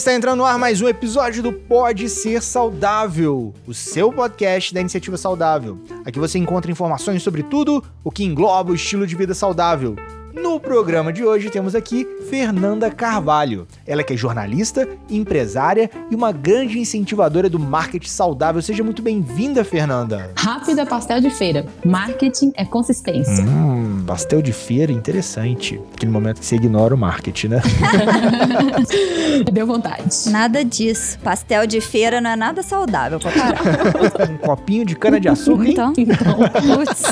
está entrando no ar mais um episódio do Pode Ser Saudável, o seu podcast da Iniciativa Saudável. Aqui você encontra informações sobre tudo o que engloba o estilo de vida saudável no programa de hoje temos aqui Fernanda Carvalho. Ela que é jornalista, empresária e uma grande incentivadora do marketing saudável. Seja muito bem-vinda, Fernanda. Rápida pastel de feira. Marketing é consistência. Hum, pastel de feira, interessante. Aquele momento que você ignora o marketing, né? Deu vontade. Nada disso. Pastel de feira não é nada saudável pra parar. um copinho de cana de açúcar, hein? Então, putz,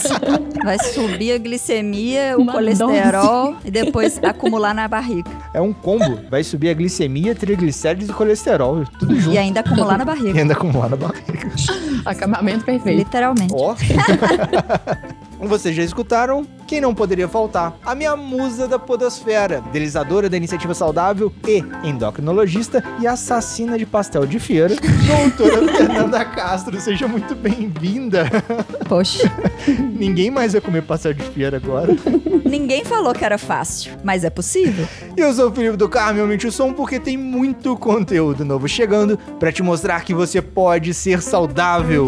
vai subir a glicemia, o Uma colesterol e depois acumular na barriga. É um combo. Vai subir a glicemia, triglicérides e colesterol. Tudo junto. E ainda acumular na E barriga. ainda acumular na barriga. Acabamento perfeito. Literalmente. Ó. Como vocês já escutaram, quem não poderia faltar? A minha musa da podosfera, idealizadora da iniciativa saudável e endocrinologista e assassina de pastel de feira, doutora Fernanda Castro. Seja muito bem-vinda. Poxa, Ninguém mais vai comer pastel de feira agora. ninguém falou que era fácil, mas é possível. Eu sou o Felipe do Carmo, aumente o som porque tem muito conteúdo novo chegando para te mostrar que você pode ser saudável.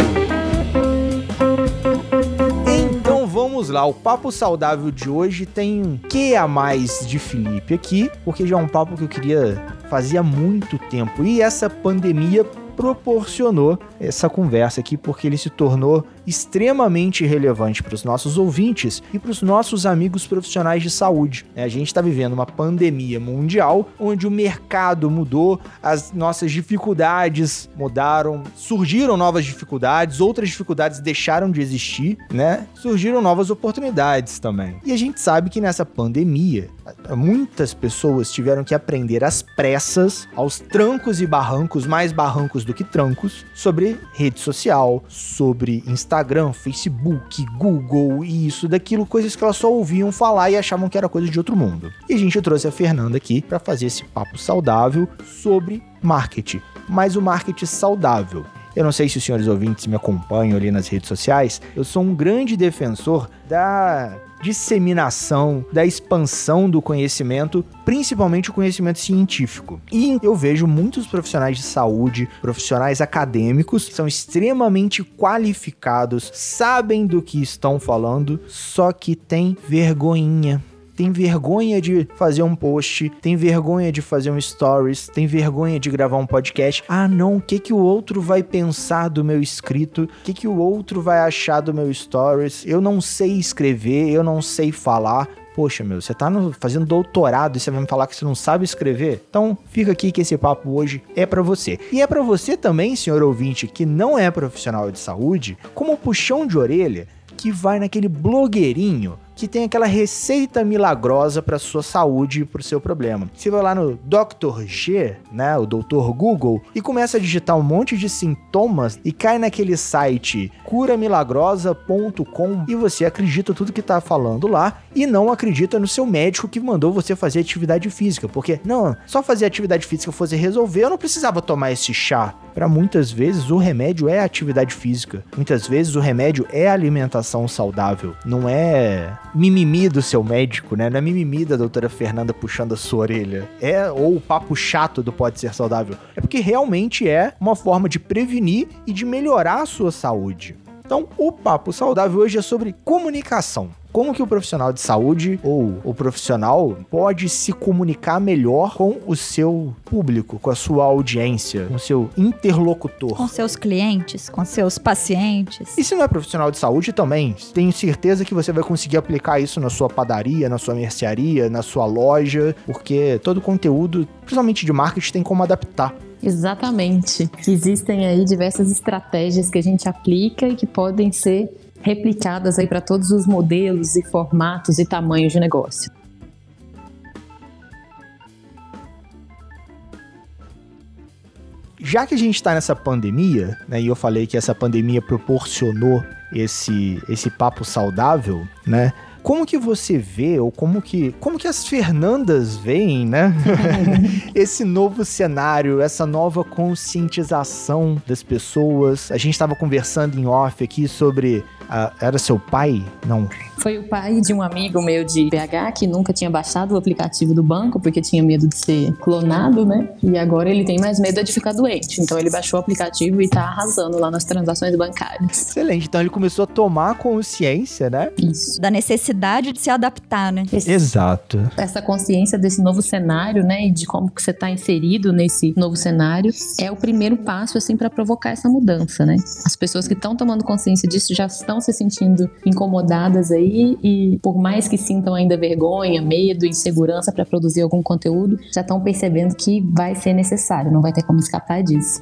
Vamos lá, o papo saudável de hoje tem um que a mais de Felipe aqui, porque já é um papo que eu queria há muito tempo. E essa pandemia proporcionou essa conversa aqui porque ele se tornou extremamente relevante para os nossos ouvintes e para os nossos amigos profissionais de saúde. É, A gente está vivendo uma pandemia mundial onde o mercado mudou, as nossas dificuldades mudaram, surgiram novas dificuldades, outras dificuldades deixaram de existir, né? Surgiram novas oportunidades também. E a gente sabe que nessa pandemia, muitas pessoas tiveram que aprender às pressas, aos trancos e barrancos, mais barrancos do que trancos, sobre rede social, sobre Instagram, Facebook, Google e isso, daquilo, coisas que elas só ouviam falar e achavam que era coisa de outro mundo. E a gente trouxe a Fernanda aqui para fazer esse papo saudável sobre marketing, mas o marketing saudável. Eu não sei se os senhores ouvintes me acompanham ali nas redes sociais, eu sou um grande defensor da disseminação, da expansão do conhecimento, principalmente o conhecimento científico. E eu vejo muitos profissionais de saúde, profissionais acadêmicos, são extremamente qualificados, sabem do que estão falando, só que têm vergonhinha tem vergonha de fazer um post, tem vergonha de fazer um stories, tem vergonha de gravar um podcast. Ah, não, o que que o outro vai pensar do meu escrito? O que que o outro vai achar do meu stories? Eu não sei escrever, eu não sei falar. Poxa, meu, você tá no- fazendo doutorado e você vai me falar que você não sabe escrever? Então, fica aqui que esse papo hoje é pra você. E é pra você também, senhor ouvinte, que não é profissional de saúde, como puxão de orelha, que vai naquele blogueirinho que tem aquela receita milagrosa para sua saúde e para o seu problema. Você vai lá no Dr. G, né, o Dr. Google, e começa a digitar um monte de sintomas e cai naquele site curamilagrosa.com e você acredita tudo que tá falando lá e não acredita no seu médico que mandou você fazer atividade física, porque não, só fazer atividade física fosse resolver, eu não precisava tomar esse chá. Para muitas vezes o remédio é atividade física. Muitas vezes o remédio é alimentação saudável. Não é mimimi do seu médico, né? Não é mimimi da doutora Fernanda puxando a sua orelha. É ou o papo chato do pode ser saudável. É porque realmente é uma forma de prevenir e de melhorar a sua saúde. Então, o papo saudável hoje é sobre comunicação. Como que o profissional de saúde ou o profissional pode se comunicar melhor com o seu público, com a sua audiência, com o seu interlocutor? Com seus clientes, com seus pacientes. E se não é profissional de saúde também, tenho certeza que você vai conseguir aplicar isso na sua padaria, na sua mercearia, na sua loja, porque todo conteúdo, principalmente de marketing, tem como adaptar. Exatamente. Existem aí diversas estratégias que a gente aplica e que podem ser replicadas aí para todos os modelos e formatos e tamanhos de negócio. Já que a gente está nessa pandemia, né, e eu falei que essa pandemia proporcionou esse, esse papo saudável, né? Como que você vê, ou como que, como que as Fernandas veem, né? Esse novo cenário, essa nova conscientização das pessoas. A gente estava conversando em off aqui sobre Era seu pai? Não. Foi o pai de um amigo meu de BH que nunca tinha baixado o aplicativo do banco porque tinha medo de ser clonado, né? E agora ele tem mais medo de ficar doente. Então ele baixou o aplicativo e tá arrasando lá nas transações bancárias. Excelente. Então ele começou a tomar consciência, né? Isso. Da necessidade de se adaptar, né? Esse- Exato. essa consciência desse novo cenário, né, e de como que você está inserido nesse novo cenário, é o primeiro passo assim para provocar essa mudança, né? As pessoas que estão tomando consciência disso já estão se sentindo incomodadas aí e por mais que sintam ainda vergonha, medo, insegurança para produzir algum conteúdo, já estão percebendo que vai ser necessário, não vai ter como escapar disso.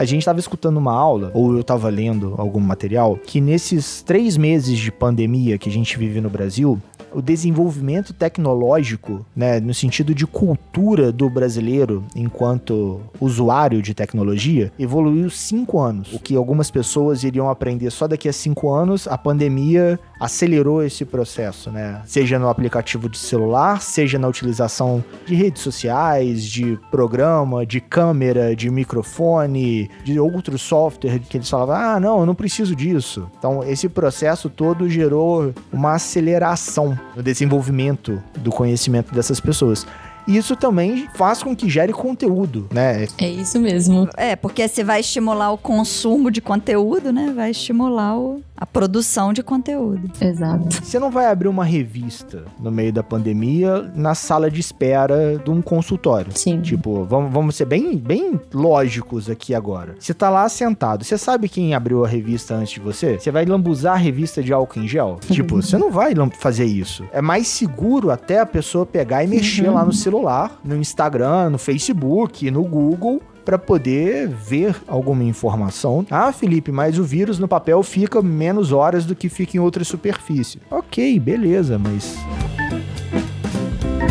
A gente estava escutando uma aula, ou eu estava lendo algum material, que nesses três meses de pandemia que a gente vive no Brasil, o desenvolvimento tecnológico, né, no sentido de cultura do brasileiro enquanto usuário de tecnologia, evoluiu cinco anos. O que algumas pessoas iriam aprender só daqui a cinco anos, a pandemia acelerou esse processo, né? Seja no aplicativo de celular, seja na utilização de redes sociais, de programa, de câmera, de microfone, de outro software que eles falavam, ah, não, eu não preciso disso. Então, esse processo todo gerou uma aceleração no desenvolvimento do conhecimento dessas pessoas. E isso também faz com que gere conteúdo, né? É isso mesmo. É, porque se vai estimular o consumo de conteúdo, né? Vai estimular o- a produção de conteúdo. Exato. Você não vai abrir uma revista no meio da pandemia na sala de espera de um consultório. Sim. Tipo, vamos, vamos ser bem, bem lógicos aqui agora. Você tá lá sentado, você sabe quem abriu a revista antes de você? Você vai lambuzar a revista de álcool em gel? tipo, você não vai fazer isso. É mais seguro até a pessoa pegar e mexer lá no celular, no Instagram, no Facebook, no Google. Pra poder ver alguma informação. Ah, Felipe, mas o vírus no papel fica menos horas do que fica em outra superfície. Ok, beleza, mas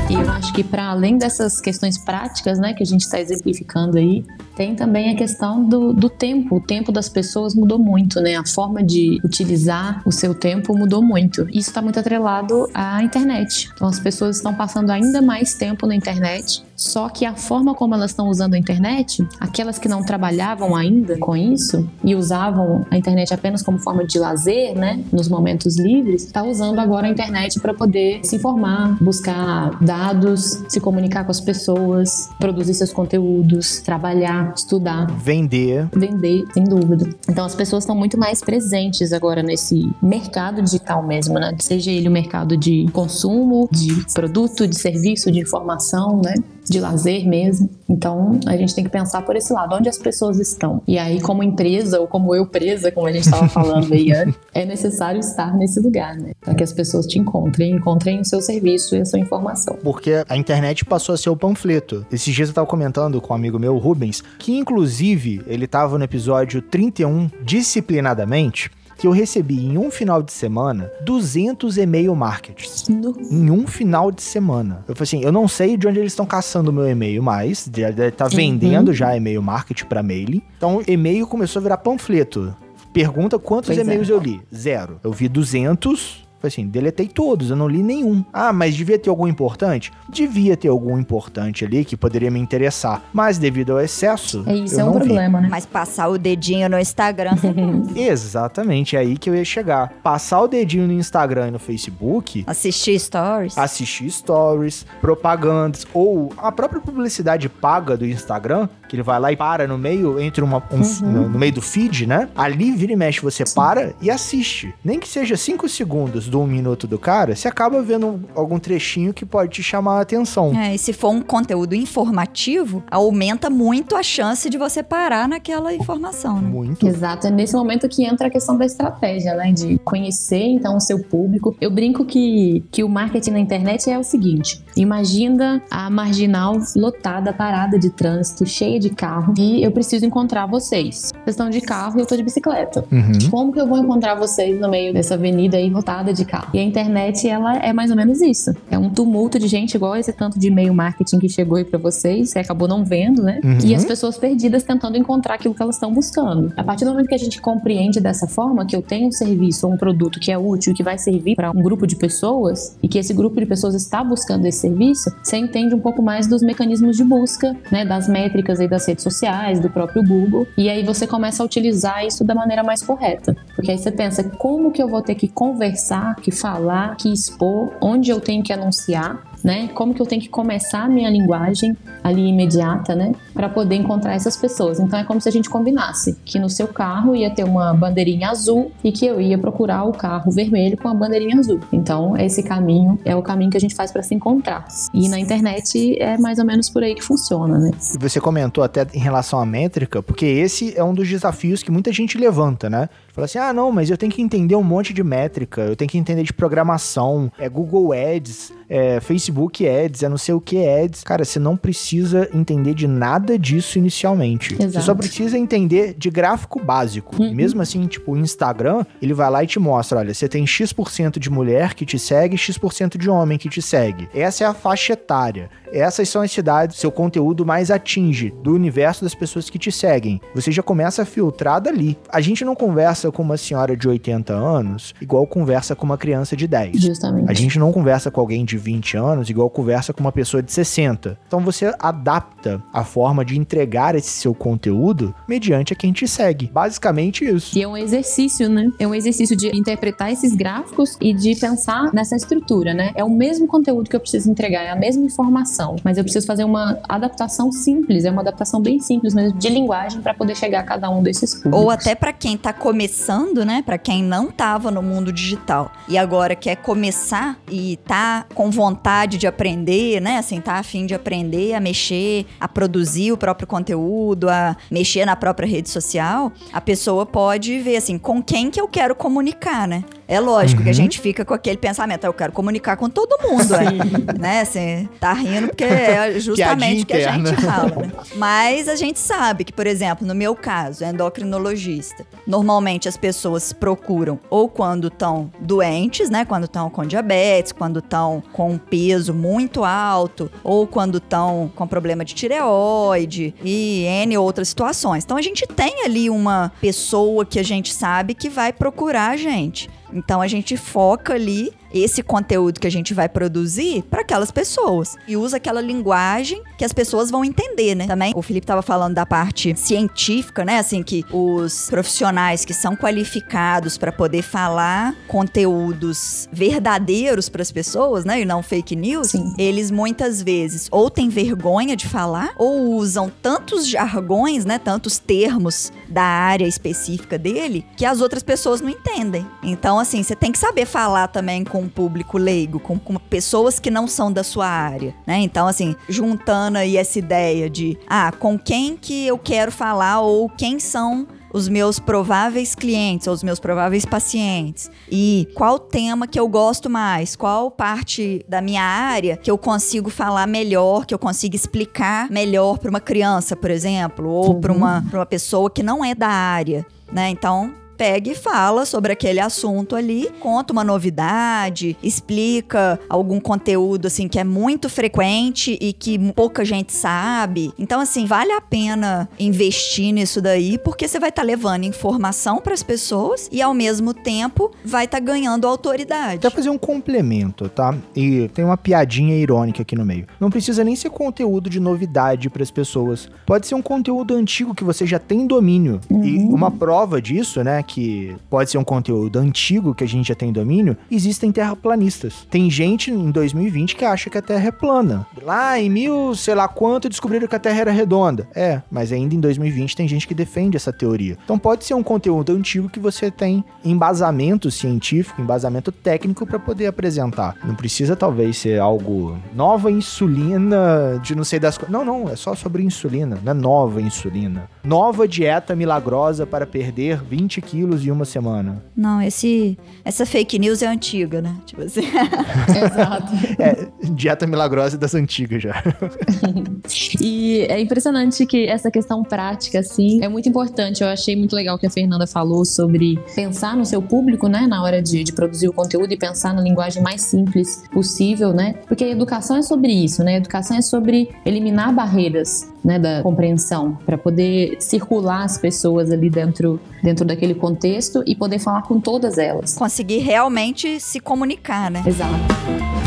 E eu acho que para além dessas questões práticas, né, que a gente está exemplificando aí, tem também a questão do, do tempo. O tempo das pessoas mudou muito, né? A forma de utilizar o seu tempo mudou muito. Isso está muito atrelado à internet. Então as pessoas estão passando ainda mais tempo na internet. Só que a forma como elas estão usando a internet, aquelas que não trabalhavam ainda com isso e usavam a internet apenas como forma de lazer, né, nos momentos livres, está usando agora a internet para poder se informar, buscar dados, se comunicar com as pessoas, produzir seus conteúdos, trabalhar, estudar vender vender, sem dúvida. Então as pessoas estão muito mais presentes agora nesse mercado digital mesmo, né? Seja ele o mercado de consumo, de produto, de serviço, de informação, né? De lazer mesmo. Então a gente tem que pensar por esse lado, onde as pessoas estão. E aí, como empresa, ou como eu presa, como a gente estava falando aí antes, é necessário estar nesse lugar, né? Para que as pessoas te encontrem, encontrem o seu serviço e a sua informação. porque a internet passou a ser o panfleto. Esses dias eu tava comentando com um amigo meu, o Rubens, que inclusive ele tava no episódio 31, disciplinadamente, que eu recebi em um final de semana 200 e-mail marketers. No- Em um final de semana. Eu falei assim, eu não sei de onde eles estão caçando o meu e-mail mais. Tá vendendo já e-mail marketing pra mailing. Então, e-mail começou a virar panfleto. Pergunta quantos é. e-mails eu li. Zero. Eu vi 200. Falei assim, deletei todos, eu não li nenhum. Ah, mas devia ter algum importante? Devia ter algum importante ali que poderia me interessar. Mas devido ao excesso, É isso, eu é um vi. problema, né? Mas passar o dedinho no Instagram, Exatamente, é aí que eu ia chegar. Passar o dedinho no Instagram e no Facebook assistir stories. assistir stories, propagandas ou a própria publicidade paga do Instagram, que ele vai lá e para no meio entre uma um- no, no meio do feed, né? Ali vira e mexe, você para e assiste. Nem que seja cinco segundos do um minuto do cara, você acaba vendo algum trechinho que pode te chamar a atenção. É, e se for um conteúdo informativo, aumenta muito a chance de você parar naquela informação, né? Muito. Exato, é nesse momento que entra a questão da estratégia, né? De conhecer então o seu público. Eu brinco que, que o marketing na internet é o seguinte: imagina a marginal lotada, parada de trânsito, cheia de carro, e eu preciso encontrar vocês. Vocês estão de carro e eu tô de bicicleta. Uhum. Como que eu vou encontrar vocês no meio dessa avenida aí lotada de carro? E a internet, ela é mais ou menos isso. É um tumulto de gente, igual esse tanto de e-mail marketing que chegou aí pra vocês, você acabou não vendo, né? Uhum. E as pessoas perdidas tentando encontrar aquilo que elas estão buscando. A partir do momento que a gente compreende dessa forma que eu tenho um serviço ou um produto que é útil, que vai servir para um grupo de pessoas e que esse grupo de pessoas está buscando esse serviço, você entende um pouco mais dos mecanismos de busca, né, das métricas aí das redes sociais, do próprio Google, e aí você começa a utilizar isso da maneira mais correta. Porque aí você pensa, como que eu vou ter que conversar, que falar, que expor, onde eu tenho que anunciar, né? Como que eu tenho que começar a minha linguagem ali imediata, né? Para poder encontrar essas pessoas. Então é como se a gente combinasse que no seu carro ia ter uma bandeirinha azul e que eu ia procurar o carro vermelho com a bandeirinha azul. Então esse caminho é o caminho que a gente faz para se encontrar. E na internet é mais ou menos por aí que funciona, né? Você comentou até em relação à métrica, porque esse é um dos desafios que muita gente levanta, né? Fala assim: ah, não, mas eu tenho que entender um monte de métrica, eu tenho que entender de programação, é Google Ads, é Facebook Ads, é não sei o que Ads. Cara, você não precisa entender de nada disso inicialmente. Exato. Você só precisa entender de gráfico básico. Uhum. Mesmo assim, tipo, o Instagram, ele vai lá e te mostra: olha, você tem X% de mulher que te segue, X% de homem que te segue. Essa é a faixa etária. Essas são as cidades que seu conteúdo mais atinge do universo das pessoas que te seguem. Você já começa a filtrar dali. A gente não conversa com uma senhora de 80 anos igual conversa com uma criança de 10. Justamente. A gente não conversa com alguém de 20 anos igual conversa com uma pessoa de 60. Então você adapta a forma de entregar esse seu conteúdo mediante a quem te segue. Basicamente isso. E é um exercício, né? É um exercício de interpretar esses gráficos e de pensar nessa estrutura, né? É o mesmo conteúdo que eu preciso entregar, é a mesma informação, mas eu preciso fazer uma adaptação simples, é uma adaptação bem simples mesmo de linguagem para poder chegar a cada um desses públicos. Ou até para quem tá começando, né? Para quem não tava no mundo digital e agora quer começar e tá com vontade de aprender, né? Assim, tá afim de aprender a mexer, a produzir o próprio conteúdo, a mexer na própria rede social, a pessoa pode ver assim, com quem que eu quero comunicar, né? É lógico uhum. que a uhum. gente fica com aquele pensamento, eu quero comunicar com todo mundo, é, né? Assim, tá rindo porque é justamente que, que a gente fala, né? Mas a gente sabe que, por exemplo, no meu caso, endocrinologista, normalmente as pessoas procuram ou quando estão doentes, né? Quando estão com diabetes, quando estão com um peso muito alto, ou quando estão com problema de tireoide e N outras situações. Então a gente tem ali uma pessoa que a gente sabe que vai procurar a gente. Então a gente foca ali esse conteúdo que a gente vai produzir para aquelas pessoas e usa aquela linguagem que as pessoas vão entender, né? Também o Felipe estava falando da parte científica, né? Assim que os profissionais que são qualificados para poder falar conteúdos verdadeiros para as pessoas, né? E não fake news, Sim. eles muitas vezes ou têm vergonha de falar ou usam tantos jargões, né? Tantos termos da área específica dele que as outras pessoas não entendem. Então, assim, você tem que saber falar também com com o público leigo, com, com, pessoas que não são da sua área, né? Então, assim, juntando aí essa ideia de, ah, com quem que eu quero falar ou quem são os meus prováveis clientes ou os meus prováveis pacientes e qual tema que eu gosto mais, qual parte da minha área que eu consigo falar melhor, que eu consigo explicar melhor para uma criança, por exemplo, ou para uma, uma pessoa que não é da área, né? Então, pega e fala sobre aquele assunto ali, conta uma novidade, explica algum conteúdo assim que é muito frequente e que pouca gente sabe. Então assim, vale a pena investir nisso daí porque você vai estar tá levando informação para as pessoas e ao mesmo tempo vai estar tá ganhando autoridade. Quer fazer um complemento, tá? E tem uma piadinha irônica aqui no meio. Não precisa nem ser conteúdo de novidade para as pessoas. Pode ser um conteúdo antigo que você já tem domínio. Uhum. E uma prova disso, né, que pode ser um conteúdo antigo que a gente já tem domínio, existem terraplanistas. Tem gente em 2020 que acha que a Terra é plana. Lá em mil, sei lá quanto, descobriram que a Terra era redonda. É, mas ainda em 2020 tem gente que defende essa teoria. Então pode ser um conteúdo antigo que você tem embasamento científico, embasamento técnico para poder apresentar. Não precisa talvez ser algo nova insulina de não sei das coisas. Não, não, é só sobre insulina, não é nova insulina. Nova dieta milagrosa para perder 20 quilos quilos em uma semana. Não, esse, essa fake news é antiga, né? Tipo assim. Exato. É, dieta milagrosa das antigas já. e é impressionante que essa questão prática, assim, é muito importante. Eu achei muito legal que a Fernanda falou sobre pensar no seu público, né? Na hora de, de produzir o conteúdo e pensar na linguagem mais simples possível, né? Porque a educação é sobre isso, né? A educação é sobre eliminar barreiras né, da compreensão, para poder circular as pessoas ali dentro, dentro daquele contexto e poder falar com todas elas. Conseguir realmente se comunicar, né? Exato.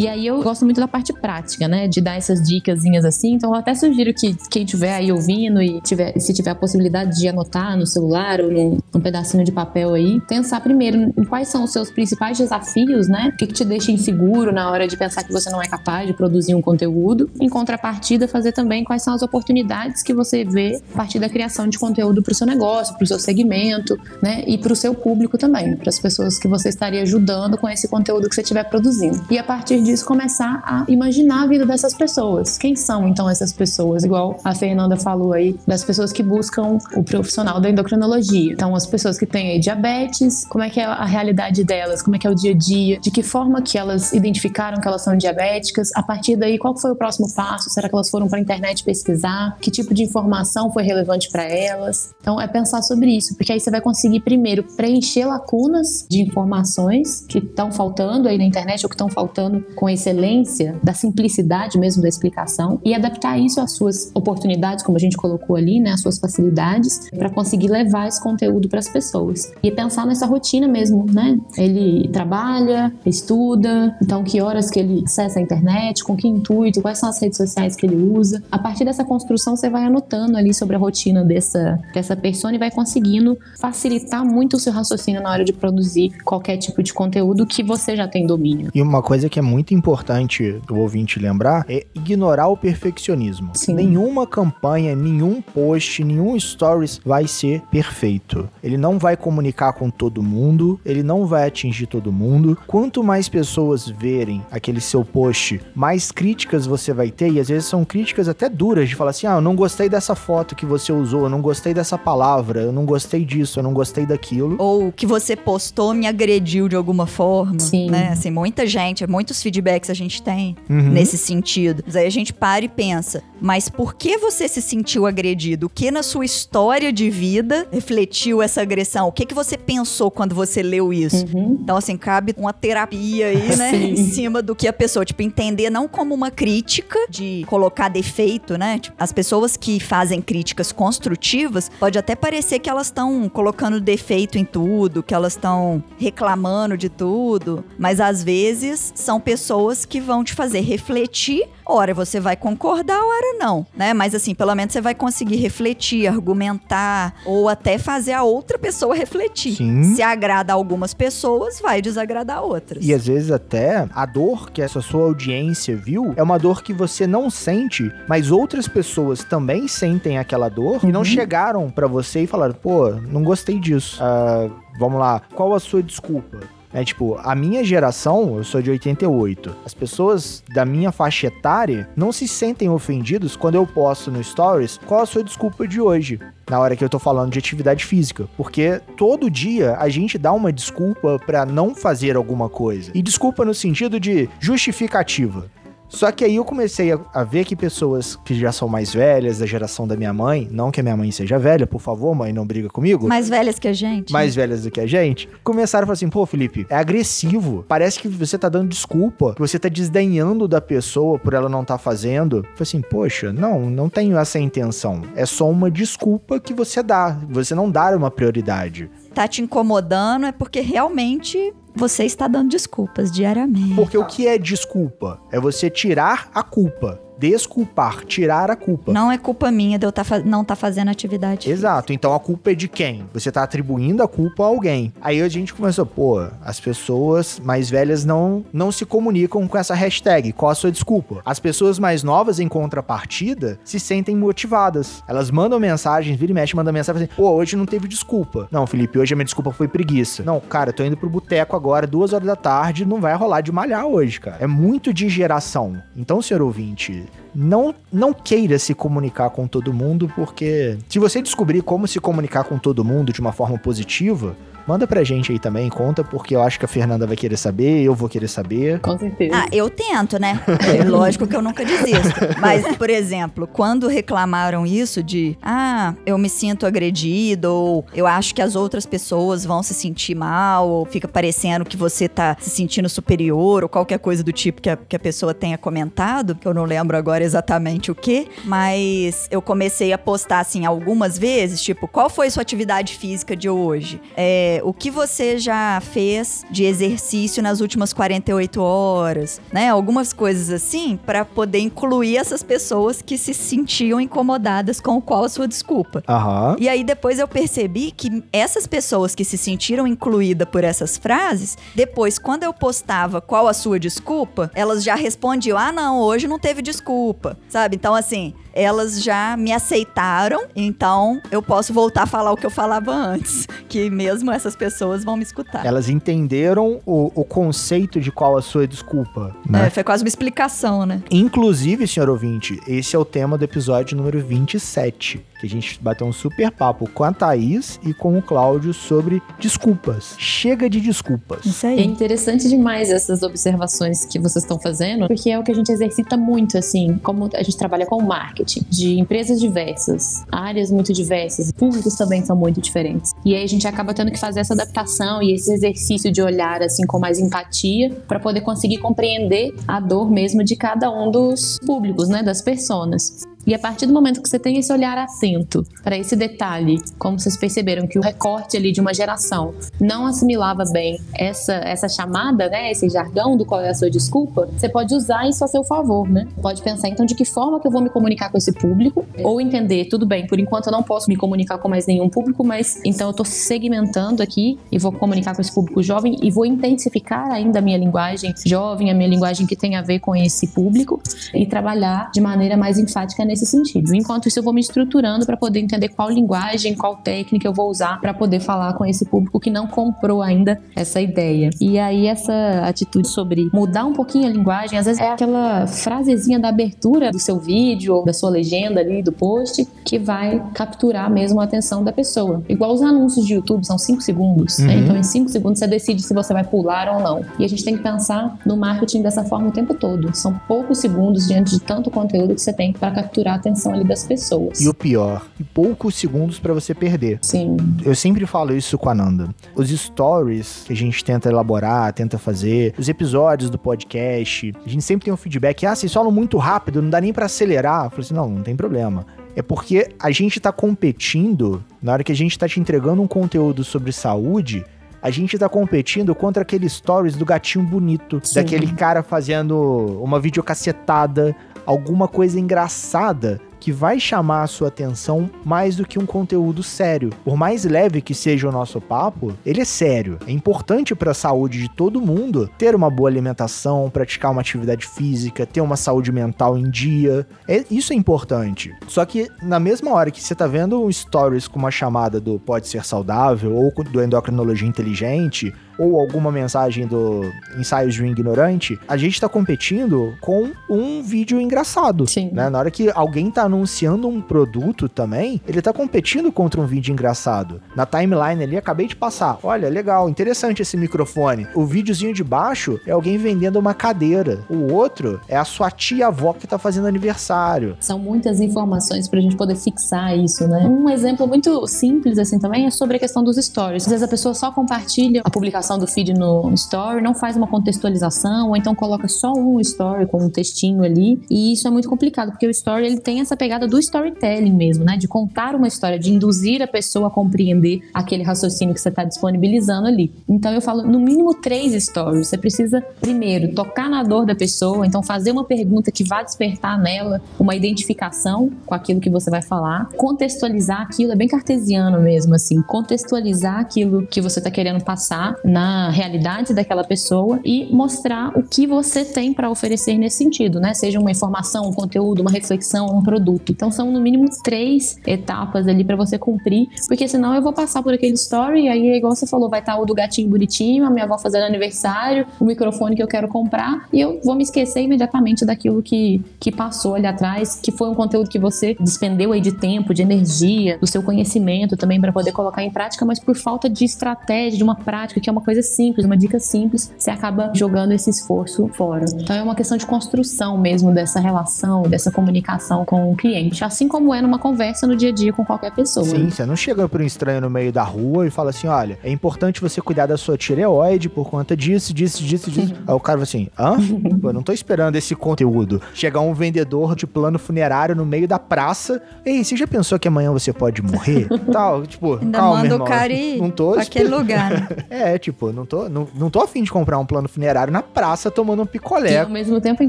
E aí eu gosto muito da parte prática, né? De dar essas dicasinhas assim. Então eu até sugiro que quem estiver aí ouvindo e tiver, se tiver a possibilidade de anotar no celular ou num, num pedacinho de papel aí, pensar primeiro em quais são os seus principais desafios, né? O que, que te deixa inseguro na hora de pensar que você não é capaz de produzir um conteúdo. Em contrapartida, fazer também quais são as oportunidades que você vê a partir da criação de conteúdo para o seu negócio, para o seu segmento, né? E para o seu público também, para as pessoas que você estaria ajudando com esse conteúdo que você estiver produzindo. E a partir disso começar a imaginar a vida dessas pessoas. Quem são então essas pessoas? Igual a Fernanda falou aí, das pessoas que buscam o profissional da endocrinologia. Então, as pessoas que têm diabetes, como é que é a realidade delas, como é que é o dia a dia, de que forma que elas identificaram que elas são diabéticas, a partir daí qual foi o próximo passo? Será que elas foram para a internet pesquisar? Que tipo de informação foi relevante para elas? Então, é pensar sobre isso, porque aí você vai conseguir primeiro preencher lacunas de informações que estão faltando aí na internet ou que estão faltando com excelência, da simplicidade mesmo da explicação e adaptar isso às suas oportunidades, como a gente colocou ali, né, às suas facilidades, para conseguir levar esse conteúdo para as pessoas. E pensar nessa rotina mesmo, né? Ele trabalha, estuda, então que horas que ele acessa a internet, com que intuito, quais são as redes sociais que ele usa. A partir dessa construção, você vai anotando ali sobre a rotina dessa, dessa pessoa e vai conseguindo facilitar muito o seu raciocínio na hora de produzir qualquer tipo de conteúdo que você já tem domínio. E uma coisa que é muito importante o ouvinte lembrar é ignorar o perfeccionismo. Sim. Nenhuma campanha, nenhum post, nenhum stories vai ser perfeito. Ele não vai comunicar com todo mundo, ele não vai atingir todo mundo. Quanto mais pessoas verem aquele seu post, mais críticas você vai ter, e às vezes são críticas até duras de falar assim: ah, eu não gostei dessa foto que você usou, eu não gostei dessa palavra, eu não gostei disso, eu não gostei daquilo. Ou que você postou me agrediu de alguma forma, Sim. né? Assim, muita gente, muitos feedbacks a gente tem Uhum. nesse sentido. Mas aí a gente para e pensa, mas por que você se sentiu agredido? O que na sua história de vida refletiu essa agressão? O que que você pensou quando você leu isso? Uhum. Então, assim, cabe uma terapia aí, né? Sim. Em cima do que a pessoa, tipo, entender não como uma crítica de colocar defeito, né? Tipo, as pessoas que fazem críticas construtivas, pode até parecer que elas estão colocando defeito em tudo, que elas estão reclamando de tudo, mas às vezes são pessoas que vão te fazer refletir. Ora, você vai concordar, ora não, né? Mas assim, pelo menos você vai conseguir refletir, argumentar, ou até fazer a outra pessoa refletir. Sim. Se agrada a algumas pessoas, vai desagradar outras. E às vezes até a dor que essa sua audiência viu é uma dor que você não sente, mas outras pessoas também sentem aquela dor e não chegaram pra você e falaram: pô, não gostei disso. Ah, vamos lá, qual a sua desculpa? É tipo, a minha geração, eu sou de 88, as pessoas da minha faixa etária não se sentem ofendidos quando eu posto no Stories qual a sua desculpa de hoje, na hora que eu tô falando de atividade física. Porque todo dia a gente dá uma desculpa pra não fazer alguma coisa. E desculpa no sentido de justificativa. Só que aí eu comecei a, a ver que pessoas que já são mais velhas, da geração da minha mãe, não que a minha mãe seja velha, por favor, mãe, não briga comigo Mais velhas que a gente. mais velhas do que a gente, começaram a falar assim: pô, Felipe, é agressivo. Parece que você tá dando desculpa, que você tá desdenhando da pessoa por ela não tá fazendo. Eu falei assim: poxa, não, não tenho essa intenção. É só uma desculpa que você dá. Você não dá uma prioridade. Tá te incomodando é porque realmente você está dando desculpas diariamente. Porque o que é desculpa? É você tirar a culpa. Desculpar, tirar a culpa. Não é culpa minha de eu tá não tá fazendo atividade. Exato, então a culpa é de quem? Você tá atribuindo a culpa a alguém. Aí a gente começou, pô, as pessoas mais velhas não, não se comunicam com essa hashtag. Qual a sua desculpa? As pessoas mais novas, em contrapartida, se sentem motivadas. Elas mandam mensagens, vira e mexe, mandam mensagem assim, pô, hoje não teve desculpa. Não, Felipe, hoje a minha desculpa foi preguiça. Não, cara, eu tô indo pro boteco agora, duas horas da tarde, não vai rolar de malhar hoje, cara. É muito de geração. Então, senhor ouvinte, não, não queira se comunicar com todo mundo, porque se você descobrir como se comunicar com todo mundo de uma forma positiva, manda pra gente aí também, conta, porque eu acho que a Fernanda vai querer saber, eu vou querer saber. Com certeza. Ah, eu tento, né? É lógico que eu nunca desisto. Mas, por exemplo, quando reclamaram isso de, ah, eu me sinto agredido, ou eu acho que as outras pessoas vão se sentir mal, ou fica parecendo que você tá se sentindo superior, ou qualquer coisa do tipo que a, que a pessoa tenha comentado, que eu não lembro agora exatamente o que, mas eu comecei a postar, assim, algumas vezes, tipo, qual foi sua atividade física de hoje? É, é, o que você já fez de exercício nas últimas 48 horas, né? Algumas coisas assim, para poder incluir essas pessoas que se sentiam incomodadas com qual a sua desculpa. Aham. E aí depois eu percebi que essas pessoas que se sentiram incluídas por essas frases, depois quando eu postava qual a sua desculpa, elas já respondiam: "Ah, não, hoje não teve desculpa". Sabe? Então assim, elas já me aceitaram, então eu posso voltar a falar o que eu falava antes, que mesmo essas pessoas vão me escutar. Elas entenderam o, o conceito de qual a sua desculpa, né? É, foi quase uma explicação, né? Inclusive, senhor ouvinte, esse é o tema do episódio número 27, que a gente bateu um super papo com a Thaís e com o Cláudio sobre desculpas. Chega de desculpas. Isso É aí. interessante demais essas observações que vocês estão fazendo, porque é o que a gente exercita muito, assim, como a gente trabalha com marketing, de empresas diversas, áreas muito diversas, públicos também são muito diferentes. E aí a gente acaba tendo que fazer essa adaptação e esse exercício de olhar, assim, com mais empatia, para poder conseguir compreender a dor mesmo de cada um dos públicos, né, das pessoas. E a partir do momento que você tem esse olhar atento para esse detalhe, como vocês perceberam que o recorte ali de uma geração não assimilava bem essa, essa chamada, né, esse jargão do qual é a sua desculpa, você pode usar isso a seu favor, né? Pode pensar então de que forma que eu vou me comunicar com esse público ou entender, tudo bem, por enquanto eu não posso me comunicar com mais nenhum público, mas então eu estou segmentando aqui e vou comunicar com esse público jovem e vou intensificar ainda a minha linguagem jovem, a minha linguagem que tem a ver com esse público e trabalhar de maneira mais enfática nesse sentido. Enquanto isso, eu vou me estruturando para poder entender qual linguagem, qual técnica eu vou usar para poder falar com esse público que não comprou ainda essa ideia. E aí, essa atitude sobre mudar um pouquinho a linguagem, às vezes é aquela frasezinha da abertura do seu vídeo ou da sua legenda ali do post que vai capturar mesmo a atenção da pessoa. Igual os anúncios de YouTube, são 5 segundos. né? Uhum. Então, em 5 segundos, você decide se você vai pular ou não. E a gente tem que pensar no marketing dessa forma o tempo todo. São poucos segundos diante de tanto conteúdo que você tem para capturar a atenção ali das pessoas. E o pior, poucos segundos para você perder. Sim. Eu sempre falo isso com a Nanda. Os stories que a gente tenta elaborar, tenta fazer, os episódios do podcast, a gente sempre tem um feedback, ah, vocês falam muito rápido, não dá nem pra acelerar. Eu falei assim, não, não tem problema. É porque a gente tá competindo, na hora que a gente tá te entregando um conteúdo sobre saúde, a gente tá competindo contra aquele stories do gatinho bonito, Sim. daquele cara fazendo uma videocacetada, alguma coisa engraçada que vai chamar a sua atenção mais do que um conteúdo sério. Por mais leve que seja o nosso papo, ele é sério. É importante para a saúde de todo mundo ter uma boa alimentação, praticar uma atividade física, ter uma saúde mental em dia. É, isso é importante. Só que na mesma hora que você tá vendo um stories com uma chamada do Pode Ser Saudável ou do Endocrinologia Inteligente, ou alguma mensagem do Ensaios de um Ignorante, a gente tá competindo com um vídeo engraçado. Sim. Né? Na hora que alguém tá anunciando um produto também, ele tá competindo contra um vídeo engraçado. Na timeline ali, acabei de passar. Olha, legal, interessante esse microfone. O videozinho de baixo é alguém vendendo uma cadeira. O outro é a sua tia-avó que tá fazendo aniversário. São muitas informações para a gente poder fixar isso, né? Um exemplo muito simples assim também é sobre a questão dos stories. Às vezes a pessoa só compartilha a publicação do feed no story, não faz uma contextualização, ou então coloca só um story com um textinho ali, e isso é muito complicado, porque o story ele tem essa pegada do storytelling mesmo, né? De contar uma história, de induzir a pessoa a compreender aquele raciocínio que você está disponibilizando ali. Então eu falo no mínimo três stories. Você precisa primeiro tocar na dor da pessoa, então fazer uma pergunta que vá despertar nela uma identificação com aquilo que você vai falar, contextualizar aquilo, é bem cartesiano mesmo, assim, contextualizar aquilo que você está querendo passar na realidade daquela pessoa e mostrar o que você tem para oferecer nesse sentido, né? Seja uma informação, um conteúdo, uma reflexão, um produto. Então são no mínimo três etapas ali para você cumprir, porque senão eu vou passar por aquele story e aí, é igual você falou, vai estar o do gatinho bonitinho, a minha avó fazendo aniversário, o microfone que eu quero comprar e eu vou me esquecer imediatamente daquilo que, que passou ali atrás, que foi um conteúdo que você despendeu aí de tempo, de energia, do seu conhecimento também para poder colocar em prática, mas por falta de estratégia, de uma prática que é uma coisa simples, uma dica simples, você acaba jogando esse esforço fora. Então é uma questão de construção mesmo dessa relação, dessa comunicação com cliente, assim como é numa conversa no dia a dia com qualquer pessoa. Sim, você não chega para um estranho no meio da rua e fala assim: olha, é importante você cuidar da sua tireoide por conta disso, disso, disso, disso. Aí o cara fala assim: hã? Pô, eu não tô esperando esse conteúdo. Chegar um vendedor de plano funerário no meio da praça. Ei, você já pensou que amanhã você pode morrer? Tal, tipo, Ainda calma, manda irmão. o cara ir não tô pra aquele lugar. né? É, tipo, não tô, não, não tô afim de comprar um plano funerário na praça tomando um E picolé. ao mesmo tempo, em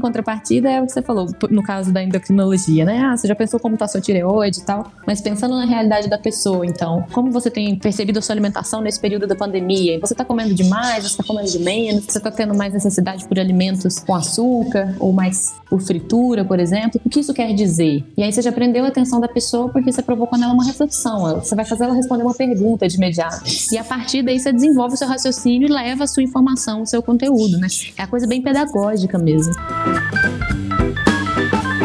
contrapartida, é o que você falou, no caso da endocrinologia, né? Ah, você já pensou como tá sua tireoide e tal? Mas pensando na realidade da pessoa, então, como você tem percebido a sua alimentação nesse período da pandemia? Você tá comendo demais? Você tá comendo de menos? Você tá tendo mais necessidade por alimentos com açúcar? Ou mais por fritura, por exemplo? O que isso quer dizer? E aí você já prendeu a atenção da pessoa porque você provocou nela uma reflexão. Você vai fazer ela responder uma pergunta de imediato. E a partir daí você desenvolve o seu raciocínio e leva a sua informação, o seu conteúdo, né? É a coisa bem pedagógica mesmo.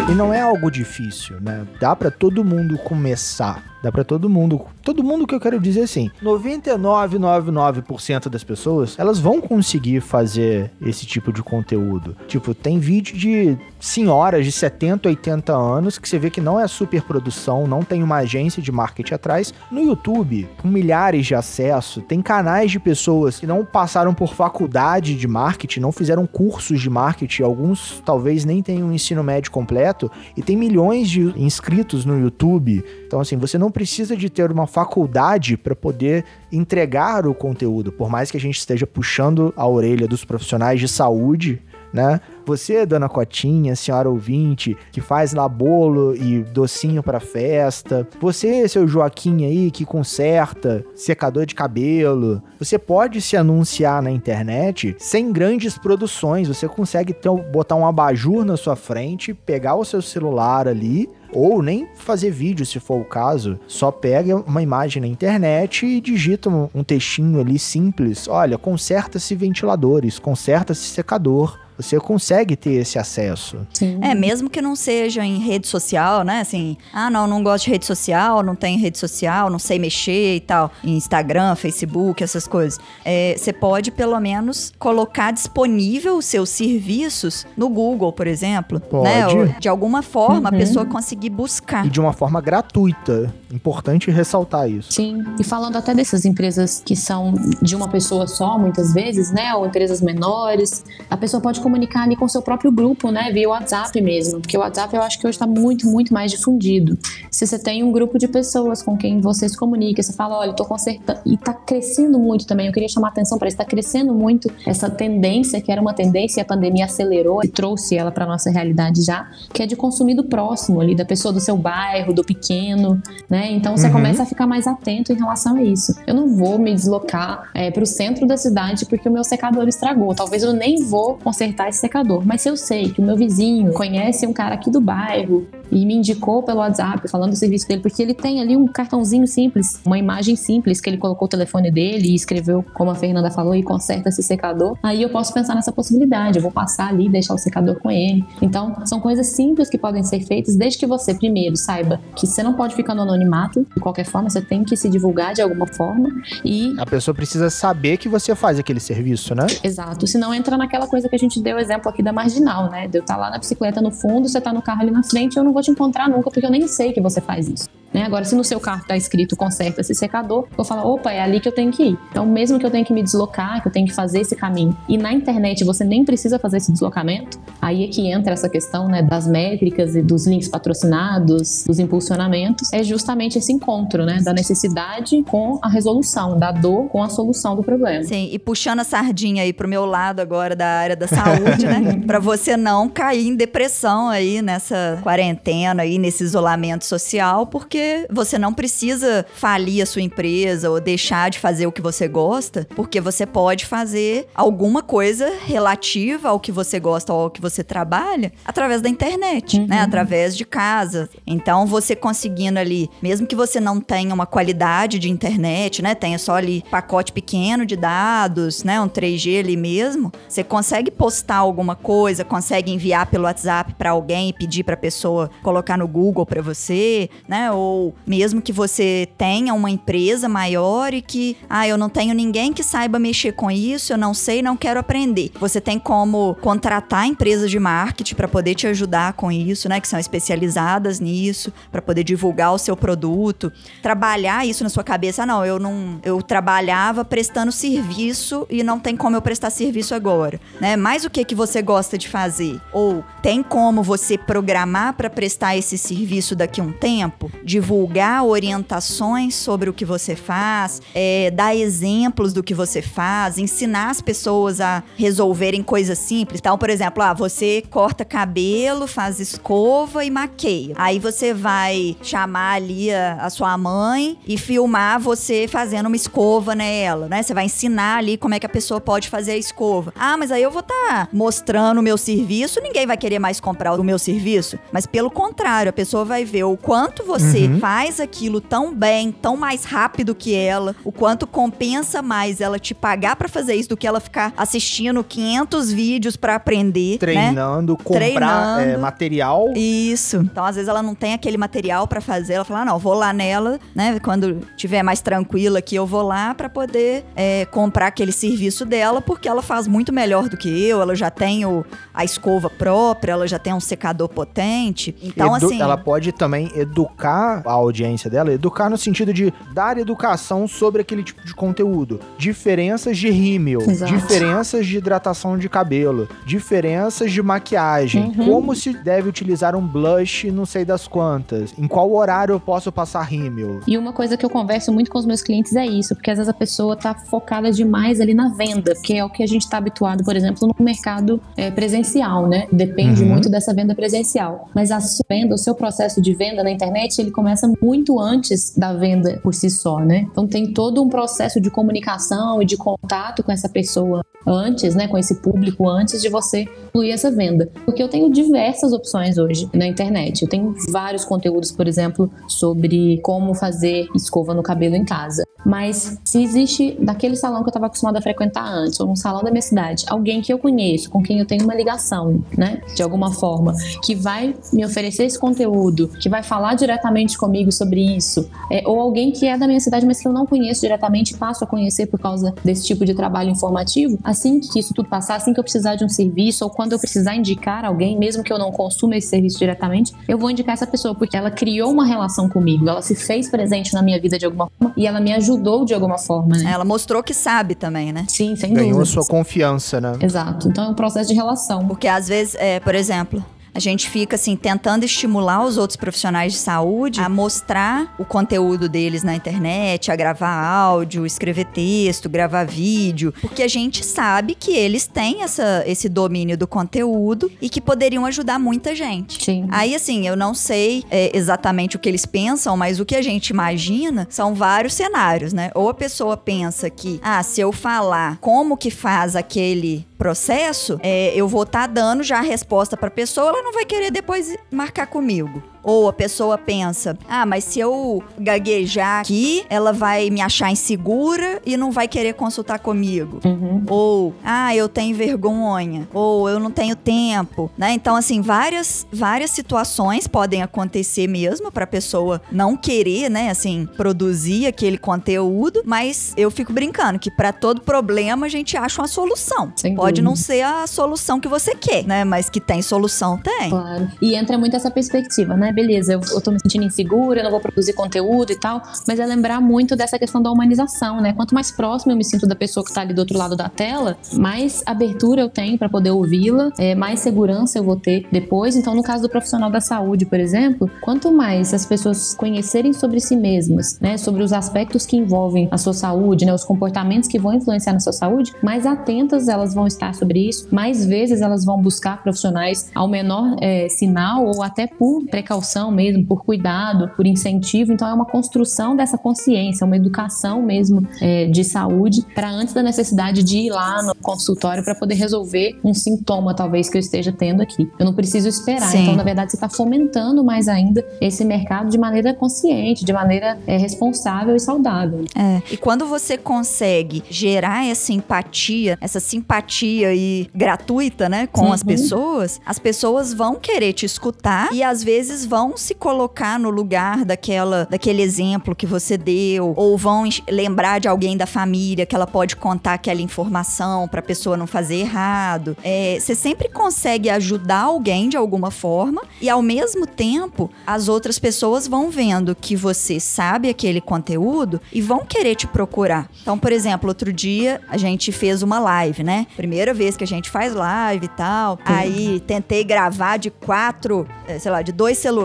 E não é algo difícil, né? Dá pra todo mundo começar. Dá pra todo mundo. Todo mundo que eu quero dizer assim, 99,99% das pessoas, elas vão conseguir fazer esse tipo de conteúdo. Tipo, tem vídeo de senhoras de 70, 80 anos que você vê que não é super produção, não tem uma agência de marketing atrás, no YouTube, com milhares de acesso, tem canais de pessoas que não passaram por faculdade de marketing, não fizeram cursos de marketing, alguns talvez nem tenham um ensino médio completo, e tem milhões de inscritos no YouTube. Então, assim, você não precisa de ter uma faculdade para poder entregar o conteúdo, por mais que a gente esteja puxando a orelha dos profissionais de saúde, né? Você, dona Cotinha, senhora ouvinte, que faz lá bolo e docinho para festa. Você, seu Joaquim aí, que conserta secador de cabelo. Você pode se anunciar na internet sem grandes produções. Você consegue ter, botar um abajur na sua frente, pegar o seu celular ali ou nem fazer vídeo se for o caso, só pega uma imagem na internet e digita um, um textinho ali simples. Olha, conserta-se ventiladores, conserta-se secador. Você consegue ter esse acesso. Sim. É, mesmo que não seja em rede social, né? Assim, ah, não, não gosto de rede social, não tenho rede social, não sei mexer e tal. Instagram, Facebook, essas coisas. É, Você pode, pelo menos, colocar disponível os seus serviços no Google, por exemplo. Né? Pode. Ou, de alguma forma, a Uhum. pessoa conseguir buscar. E de uma forma gratuita. Importante ressaltar isso. Sim, e falando até dessas empresas que são de uma pessoa só, muitas vezes, né, ou empresas menores, a pessoa pode comunicar ali com seu próprio grupo, né, via WhatsApp mesmo, porque o WhatsApp eu acho que hoje está muito, muito mais difundido. Se você tem um grupo de pessoas com quem você se comunica, você fala, olha, tô consertando, e tá crescendo muito também, eu queria chamar a atenção para isso, tá crescendo muito essa tendência, que era uma tendência, e a pandemia acelerou e trouxe ela para nossa realidade já, que é de consumir do próximo ali, da pessoa do seu bairro, do pequeno, né? Então você Uhum. começa a ficar mais atento em relação a isso. Eu não vou me deslocar para o centro da cidade porque o meu secador estragou. Talvez eu nem vou consertar esse secador. Mas se eu sei que o meu vizinho conhece um cara aqui do bairro e me indicou pelo WhatsApp falando do serviço dele, porque ele tem ali um cartãozinho simples, uma imagem simples que ele colocou o telefone dele e escreveu, como a Fernanda falou, e conserta esse secador. Aí eu posso pensar nessa possibilidade. Eu vou passar ali, deixar o secador com ele. Então, são coisas simples que podem ser feitas desde que você, primeiro, saiba que você não pode ficar no anonimato, de qualquer forma, você tem que se divulgar de alguma forma. E A pessoa precisa saber que você faz aquele serviço, né? Exato, senão entra naquela coisa que a gente deu exemplo aqui da marginal, né? De eu estar lá na bicicleta no fundo, você tá no carro ali na frente, eu não vou te encontrar nunca, porque eu nem sei que você faz isso. Né? Agora, se no seu carro tá escrito conserta esse secador, eu vou falar, opa, é ali que eu tenho que ir. Então, mesmo que eu tenha que me deslocar, que eu tenho que fazer esse caminho, e na internet você nem precisa fazer esse deslocamento, aí é que entra essa questão né, das métricas e dos links patrocinados, dos impulsionamentos, é justamente esse encontro, né? Da necessidade com a resolução, da dor com a solução do problema. Sim, e puxando a sardinha aí pro meu lado agora da área da saúde, né? Pra você não cair em depressão aí nessa quarentena aí, nesse isolamento social, porque você não precisa falir a sua empresa ou deixar de fazer o que você gosta, porque você pode fazer alguma coisa relativa ao que você gosta ou ao que você trabalha através da internet, né? Através de casa. Então, você conseguindo ali, mesmo que você não tenha uma qualidade de internet, né? Tenha só ali pacote pequeno de dados, né? Um 3G ali mesmo, você consegue postar alguma coisa, consegue enviar pelo WhatsApp pra alguém e pedir pra pessoa colocar no Google pra você, né? Ou ou mesmo que você tenha uma empresa maior e que, ah, eu não tenho ninguém que saiba mexer com isso, eu não sei, não quero aprender. Você tem como contratar empresas de marketing para poder te ajudar com isso, né, que são especializadas nisso, para poder divulgar o seu produto, trabalhar isso na sua cabeça, não, eu não, eu trabalhava prestando serviço e não tem como eu prestar serviço agora, né? Mais o que que você gosta de fazer? Ou tem como você programar para prestar esse serviço daqui a um tempo? Divulgar orientações sobre o que você faz, é, dar exemplos do que você faz, ensinar as pessoas a resolverem coisas simples. Então, por exemplo, ah, você corta cabelo, faz escova e maqueia. Aí você vai chamar ali a, a sua mãe e filmar você fazendo uma escova nela, né? Você vai ensinar ali como é que a pessoa pode fazer a escova. Ah, mas aí eu vou estar tá mostrando o meu serviço, ninguém vai querer mais comprar o meu serviço. Mas pelo contrário, a pessoa vai ver o quanto você uhum. faz aquilo tão bem, tão mais rápido que ela, o quanto compensa mais ela te pagar para fazer isso do que ela ficar assistindo 500 vídeos para aprender, né? treinando, né? comprar Treinando. É, material. Isso. Então às vezes ela não tem aquele material para fazer, ela fala: ah, "Não, vou lá nela, né, quando tiver mais tranquila aqui, eu vou lá para poder é, comprar aquele serviço dela, porque ela faz muito melhor do que eu, ela já tem o, a escova própria, ela já tem um secador potente. Então, Edu assim. Ela pode também educar a audiência dela, educar no sentido de dar educação sobre aquele tipo de conteúdo. Diferenças de rímel, Exato. diferenças de hidratação de cabelo, diferenças de maquiagem, uhum. como se deve utilizar um blush, não sei das quantas, em qual horário eu posso passar rímel. E uma coisa que eu converso muito com os meus clientes é isso, porque às vezes a pessoa tá focada demais ali na venda, que é o que a gente tá habituado, por exemplo, no mercado é, presencial, né? Depende uhum. muito dessa venda presencial. Mas a sua venda, o seu processo de venda na internet, ele começa muito antes da venda por si só, né? Então tem todo um processo de comunicação e de contato com essa pessoa antes, né? Com esse público antes de você fluir essa venda. Porque eu tenho diversas opções hoje na internet. Eu tenho vários conteúdos, por exemplo, sobre como fazer escova no cabelo em casa. Mas se existe daquele salão que eu estava acostumada a frequentar antes, ou um salão da minha cidade, alguém que eu conheço, com quem eu tenho uma ligação, né, de alguma forma, que vai me oferecer esse conteúdo, que vai falar diretamente comigo sobre isso, é, ou alguém que é da minha cidade, mas que eu não conheço diretamente, passo a conhecer por causa desse tipo de trabalho informativo, assim que isso tudo passar, assim que eu precisar de um serviço, ou quando eu precisar indicar alguém, mesmo que eu não consuma esse serviço diretamente, eu vou indicar essa pessoa, porque ela criou uma relação comigo, ela se fez presente na minha vida de alguma forma e ela me ajudou de alguma forma, né? Ela mostrou que sabe também, né? Sim, sem Ganhou dúvida. Ganhou a sua confiança, né? Exato. Então é um processo de relação. Porque às vezes, é, por exemplo, a gente fica assim tentando estimular os outros profissionais de saúde a mostrar o conteúdo deles na internet, a gravar áudio, escrever texto, gravar vídeo, porque a gente sabe que eles têm essa, esse domínio do conteúdo e que poderiam ajudar muita gente. Sim. Aí assim, eu não sei é, exatamente o que eles pensam, mas o que a gente imagina são vários cenários, né? Ou a pessoa pensa que, ah, se eu falar como que faz aquele processo, é, eu vou estar tá dando já a resposta para a pessoa, ela não vai querer depois marcar comigo. Ou a pessoa pensa: ah, mas se eu gaguejar aqui, ela vai me achar insegura e não vai querer consultar comigo. Uhum. Ou, ah, eu tenho vergonha. Ou eu não tenho tempo. Né? Então, assim, várias, várias situações podem acontecer mesmo para a pessoa não querer, né, assim, produzir aquele conteúdo, mas eu fico brincando que para todo problema a gente acha uma solução. Sem Pode dúvida. não ser a solução que você quer, né? Mas que tem solução, tem. Claro. E entra muito essa perspectiva, né? Beleza, eu, eu tô me sentindo insegura, eu não vou produzir conteúdo e tal, mas é lembrar muito dessa questão da humanização, né? Quanto mais próximo eu me sinto da pessoa que tá ali do outro lado da tela, mais abertura eu tenho para poder ouvi-la, é, mais segurança eu vou ter depois. Então, no caso do profissional da saúde, por exemplo, quanto mais as pessoas conhecerem sobre si mesmas, né, sobre os aspectos que envolvem a sua saúde, né, os comportamentos que vão influenciar na sua saúde, mais atentas elas vão estar sobre isso, mais vezes elas vão buscar profissionais ao menor é, sinal ou até por precaução precaução mesmo, por cuidado, por incentivo. Então é uma construção dessa consciência, uma educação mesmo é, de saúde para antes da necessidade de ir lá no consultório para poder resolver um sintoma talvez que eu esteja tendo aqui. Eu não preciso esperar. Sim. Então na verdade você está fomentando mais ainda esse mercado de maneira consciente, de maneira é, responsável e saudável. É. E quando você consegue gerar essa empatia, essa simpatia e gratuita, né, com uhum. as pessoas, as pessoas vão querer te escutar e às vezes vão se colocar no lugar daquela, daquele exemplo que você deu, ou vão lembrar de alguém da família que ela pode contar aquela informação para a pessoa não fazer errado. É, você sempre consegue ajudar alguém de alguma forma e ao mesmo tempo as outras pessoas vão vendo que você sabe aquele conteúdo e vão querer te procurar. Então, por exemplo, outro dia a gente fez uma live, né? Primeira vez que a gente faz live e tal. Aí tentei gravar de quatro, eh, sei lá, de dois celulares,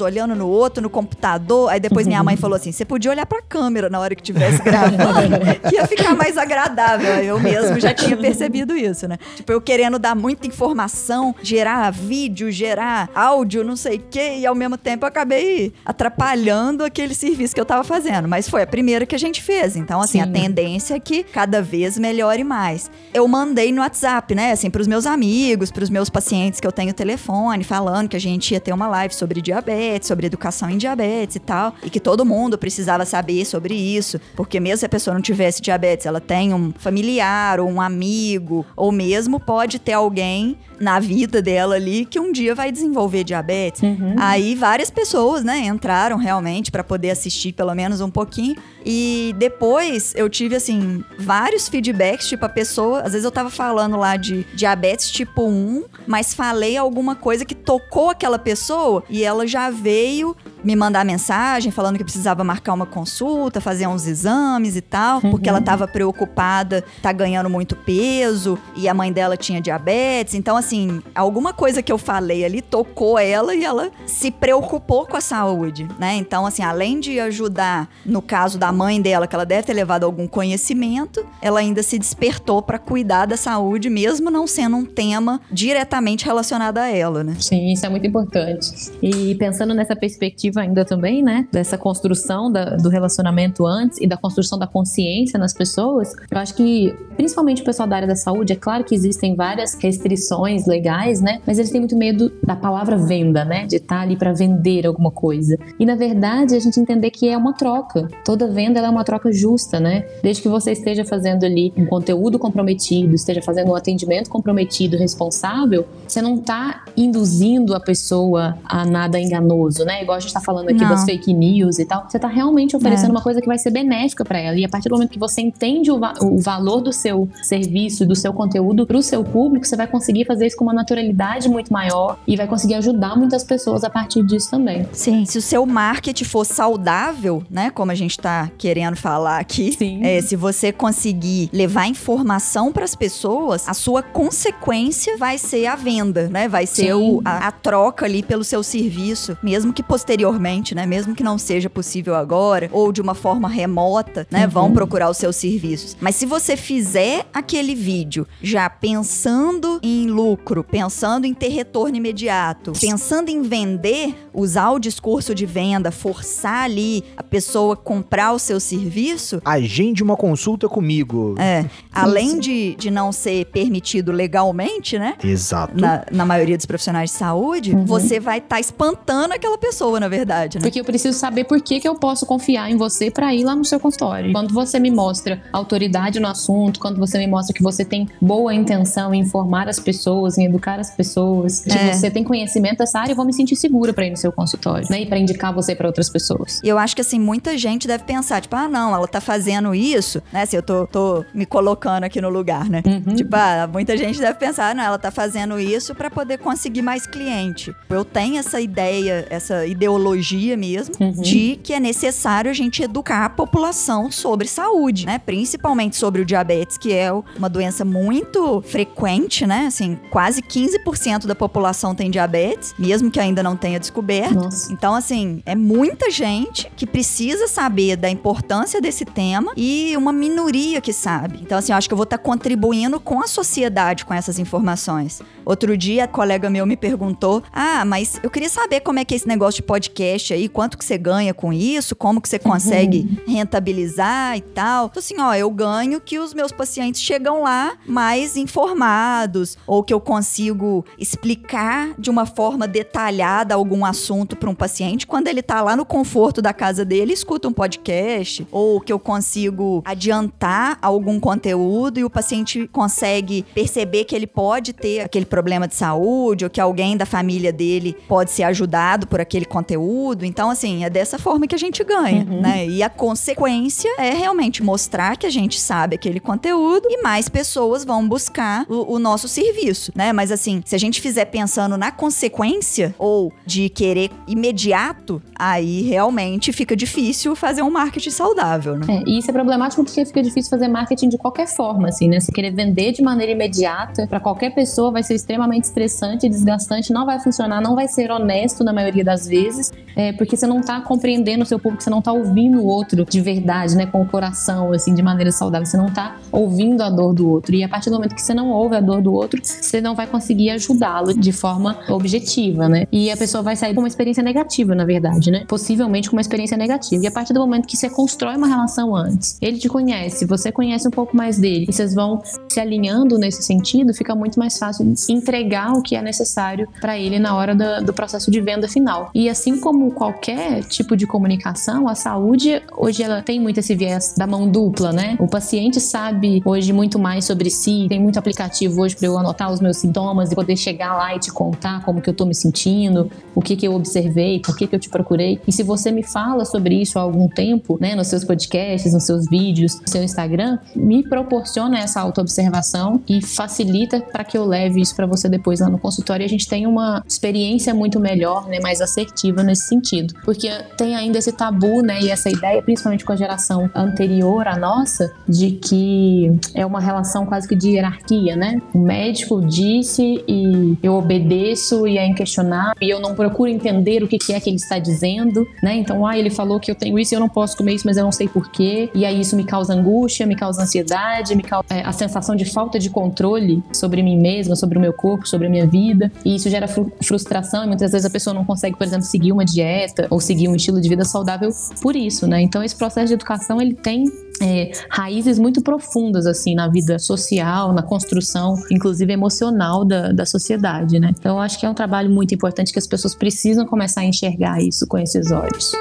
olhando no outro, no computador. Aí depois minha mãe falou assim: você podia olhar pra câmera na hora que tivesse gravando, que ia ficar mais agradável. Eu mesmo já tinha percebido isso, né? Tipo, eu querendo dar muita informação, gerar vídeo, gerar áudio, não sei o quê, e ao mesmo tempo eu acabei atrapalhando aquele serviço que eu tava fazendo. Mas foi a primeira que a gente fez. Então, assim, Sim. a tendência é que cada vez melhore mais. Eu mandei no WhatsApp, né? Assim, pros meus amigos, pros meus pacientes que eu tenho telefone, falando que a gente ia ter uma live sobre diabetes, sobre educação em diabetes e tal. E que todo mundo precisava saber sobre isso. Porque mesmo se a pessoa não tivesse diabetes, ela tem um familiar ou um amigo, ou mesmo pode ter alguém na vida dela ali que um dia vai desenvolver diabetes. Uhum. Aí várias pessoas, né, entraram realmente para poder assistir pelo menos um pouquinho. E depois eu tive, assim, vários feedbacks, tipo, a pessoa, às vezes eu tava falando lá de diabetes tipo 1, mas falei alguma coisa que tocou aquela pessoa e ela já veio me mandar mensagem falando que precisava marcar uma consulta, fazer uns exames e tal, uhum. porque ela estava preocupada, tá ganhando muito peso e a mãe dela tinha diabetes. Então, assim, alguma coisa que eu falei ali tocou ela e ela se preocupou com a saúde, né? Então, assim, além de ajudar no caso da mãe dela, que ela deve ter levado algum conhecimento, ela ainda se despertou para cuidar da saúde, mesmo não sendo um tema diretamente relacionado a ela, né? Sim, isso é muito importante. E pensando nessa perspectiva ainda também, né? Dessa construção da, do relacionamento antes e da construção da consciência nas pessoas. Eu acho que, principalmente o pessoal da área da saúde, é claro que existem várias restrições legais, né? Mas eles têm muito medo da palavra venda, né? De estar ali para vender alguma coisa. E na verdade, a gente entender que é uma troca. Toda venda é uma troca justa, né? Desde que você esteja fazendo ali um conteúdo comprometido, esteja fazendo um atendimento comprometido, responsável, você não está induzindo a pessoa a nada enganoso, né? Igual a gente tá falando aqui não. das fake news e tal, você tá realmente oferecendo é. uma coisa que vai ser benéfica para ela. E a partir do momento que você entende o, va o valor do seu serviço, do seu conteúdo pro seu público, você vai conseguir fazer isso com uma naturalidade muito maior e vai conseguir ajudar muitas pessoas a partir disso também. Sim, se o seu marketing for saudável, né, como a gente tá querendo falar aqui, é, se você conseguir levar informação para as pessoas, a sua consequência vai ser a venda, né? Vai ser o, a, a troca ali pelo seu serviço, mesmo que posteriormente posteriormente, né? Mesmo que não seja possível agora, ou de uma forma remota, né? Uhum. Vão procurar os seus serviços. Mas se você fizer aquele vídeo já pensando em lucro, pensando em ter retorno imediato, pensando em vender, usar o discurso de venda, forçar ali a pessoa comprar o seu serviço. Agende uma consulta comigo. É. Além de, de não ser permitido legalmente, né? Exato. Na, na maioria dos profissionais de saúde, uhum. você vai estar tá espantando aquela pessoa, na verdade verdade, né? Porque eu preciso saber por que, que eu posso confiar em você para ir lá no seu consultório. Quando você me mostra autoridade no assunto, quando você me mostra que você tem boa intenção em informar as pessoas, em educar as pessoas, que é. você tem conhecimento dessa área, eu vou me sentir segura para ir no seu consultório, né? E para indicar você para outras pessoas. E eu acho que assim, muita gente deve pensar, tipo, ah, não, ela tá fazendo isso, né? Se assim, eu tô, tô me colocando aqui no lugar, né? Uhum. Tipo, ah, muita gente deve pensar, ah, não, ela tá fazendo isso para poder conseguir mais cliente. Eu tenho essa ideia, essa ideologia ideologia mesmo, uhum. de que é necessário a gente educar a população sobre saúde, né? Principalmente sobre o diabetes, que é uma doença muito frequente, né? Assim, quase 15% da população tem diabetes, mesmo que ainda não tenha descoberto. Nossa. Então, assim, é muita gente que precisa saber da importância desse tema e uma minoria que sabe. Então, assim, eu acho que eu vou estar tá contribuindo com a sociedade com essas informações. Outro dia, a colega meu me perguntou: Ah, mas eu queria saber como é que é esse negócio de podcast podcast aí, quanto que você ganha com isso, como que você consegue uhum. rentabilizar e tal. Então, assim, ó, eu ganho que os meus pacientes chegam lá mais informados, ou que eu consigo explicar de uma forma detalhada algum assunto para um paciente quando ele tá lá no conforto da casa dele, escuta um podcast, ou que eu consigo adiantar algum conteúdo e o paciente consegue perceber que ele pode ter aquele problema de saúde, ou que alguém da família dele pode ser ajudado por aquele conteúdo. Então, assim, é dessa forma que a gente ganha, uhum. né? E a consequência é realmente mostrar que a gente sabe aquele conteúdo e mais pessoas vão buscar o, o nosso serviço, né? Mas assim, se a gente fizer pensando na consequência ou de querer imediato, aí realmente fica difícil fazer um marketing saudável, né? É, e isso é problemático porque fica difícil fazer marketing de qualquer forma, assim, né? Se querer vender de maneira imediata para qualquer pessoa vai ser extremamente estressante, desgastante, não vai funcionar, não vai ser honesto na maioria das vezes, é, porque você não tá compreendendo o seu público, você não tá ouvindo o outro de verdade, né? Com o coração, assim, de maneira saudável, você não tá ouvindo a dor do outro. E a partir do momento que você não ouve a dor do outro, você não vai conseguir ajudá-lo de forma objetiva, né? E a pessoa vai sair com uma experiência negativa, na verdade, né? Possivelmente com uma experiência negativa. E a partir do momento que você constrói uma relação antes, ele te conhece, você conhece um pouco mais dele, e vocês vão se alinhando nesse sentido, fica muito mais fácil entregar o que é necessário para ele na hora do, do processo de venda final. E assim como qualquer tipo de comunicação, a saúde hoje ela tem muito esse viés da mão dupla, né? O paciente sabe hoje muito mais sobre si, tem muito aplicativo hoje para eu anotar os meus sintomas e poder chegar lá e te contar como que eu tô me sentindo, o que que eu observei, por que que eu te procurei. E se você me fala sobre isso há algum tempo, né, nos seus podcasts, nos seus vídeos, no seu Instagram, me proporciona essa autoobservação e facilita para que eu leve isso para você depois lá no consultório e a gente tenha uma experiência muito melhor, né, mais assertiva nesse sentido. Porque tem ainda esse tabu, né, e essa ideia, principalmente com a geração anterior à nossa, de que é uma relação quase que de hierarquia, né? O médico disse e eu obedeço e é inquestionável e eu não procuro entender o que é que ele está dizendo, né? Então, ah, ele falou que eu tenho isso e eu não posso comer isso, mas eu não sei porquê. E aí isso me causa angústia, me causa ansiedade, me causa é, a sensação de falta de controle sobre mim mesma, sobre o meu corpo, sobre a minha vida. E isso gera fru frustração e muitas vezes a pessoa não consegue, por exemplo, seguir uma dieta ou seguir um estilo de vida saudável por isso, né? Então, esse processo de educação, ele tem é, raízes muito profundas assim na vida social, na construção, inclusive emocional da, da sociedade, né? Então eu acho que é um trabalho muito importante que as pessoas precisam começar a enxergar isso com esses olhos.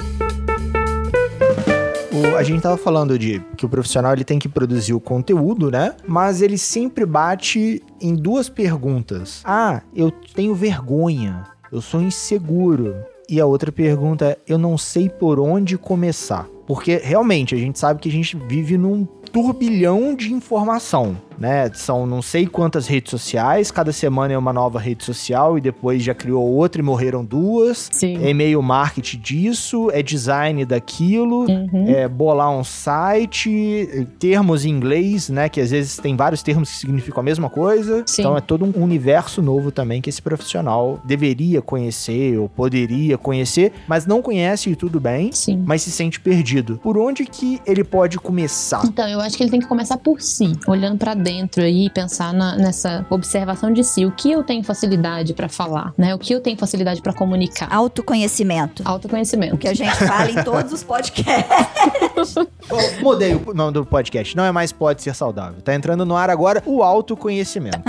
A gente tava falando de que o profissional ele tem que produzir o conteúdo, né? Mas ele sempre bate em duas perguntas. Ah, eu tenho vergonha, eu sou inseguro. E a outra pergunta é: eu não sei por onde começar. Porque realmente a gente sabe que a gente vive num turbilhão de informação né? São não sei quantas redes sociais, cada semana é uma nova rede social e depois já criou outra e morreram duas. Sim. É e-mail marketing disso, é design daquilo, uhum. é bolar um site, termos em inglês, né? Que às vezes tem vários termos que significam a mesma coisa. Sim. Então é todo um universo novo também que esse profissional deveria conhecer ou poderia conhecer, mas não conhece e tudo bem, Sim. mas se sente perdido. Por onde que ele pode começar? Então, eu acho que ele tem que começar por si, olhando para dentro aí e pensar na, nessa observação de si. O que eu tenho facilidade para falar, né? O que eu tenho facilidade para comunicar. Autoconhecimento. Autoconhecimento. O que a gente fala em todos os podcasts. oh, mudei o nome do podcast. Não é mais Pode Ser Saudável. Tá entrando no ar agora o autoconhecimento.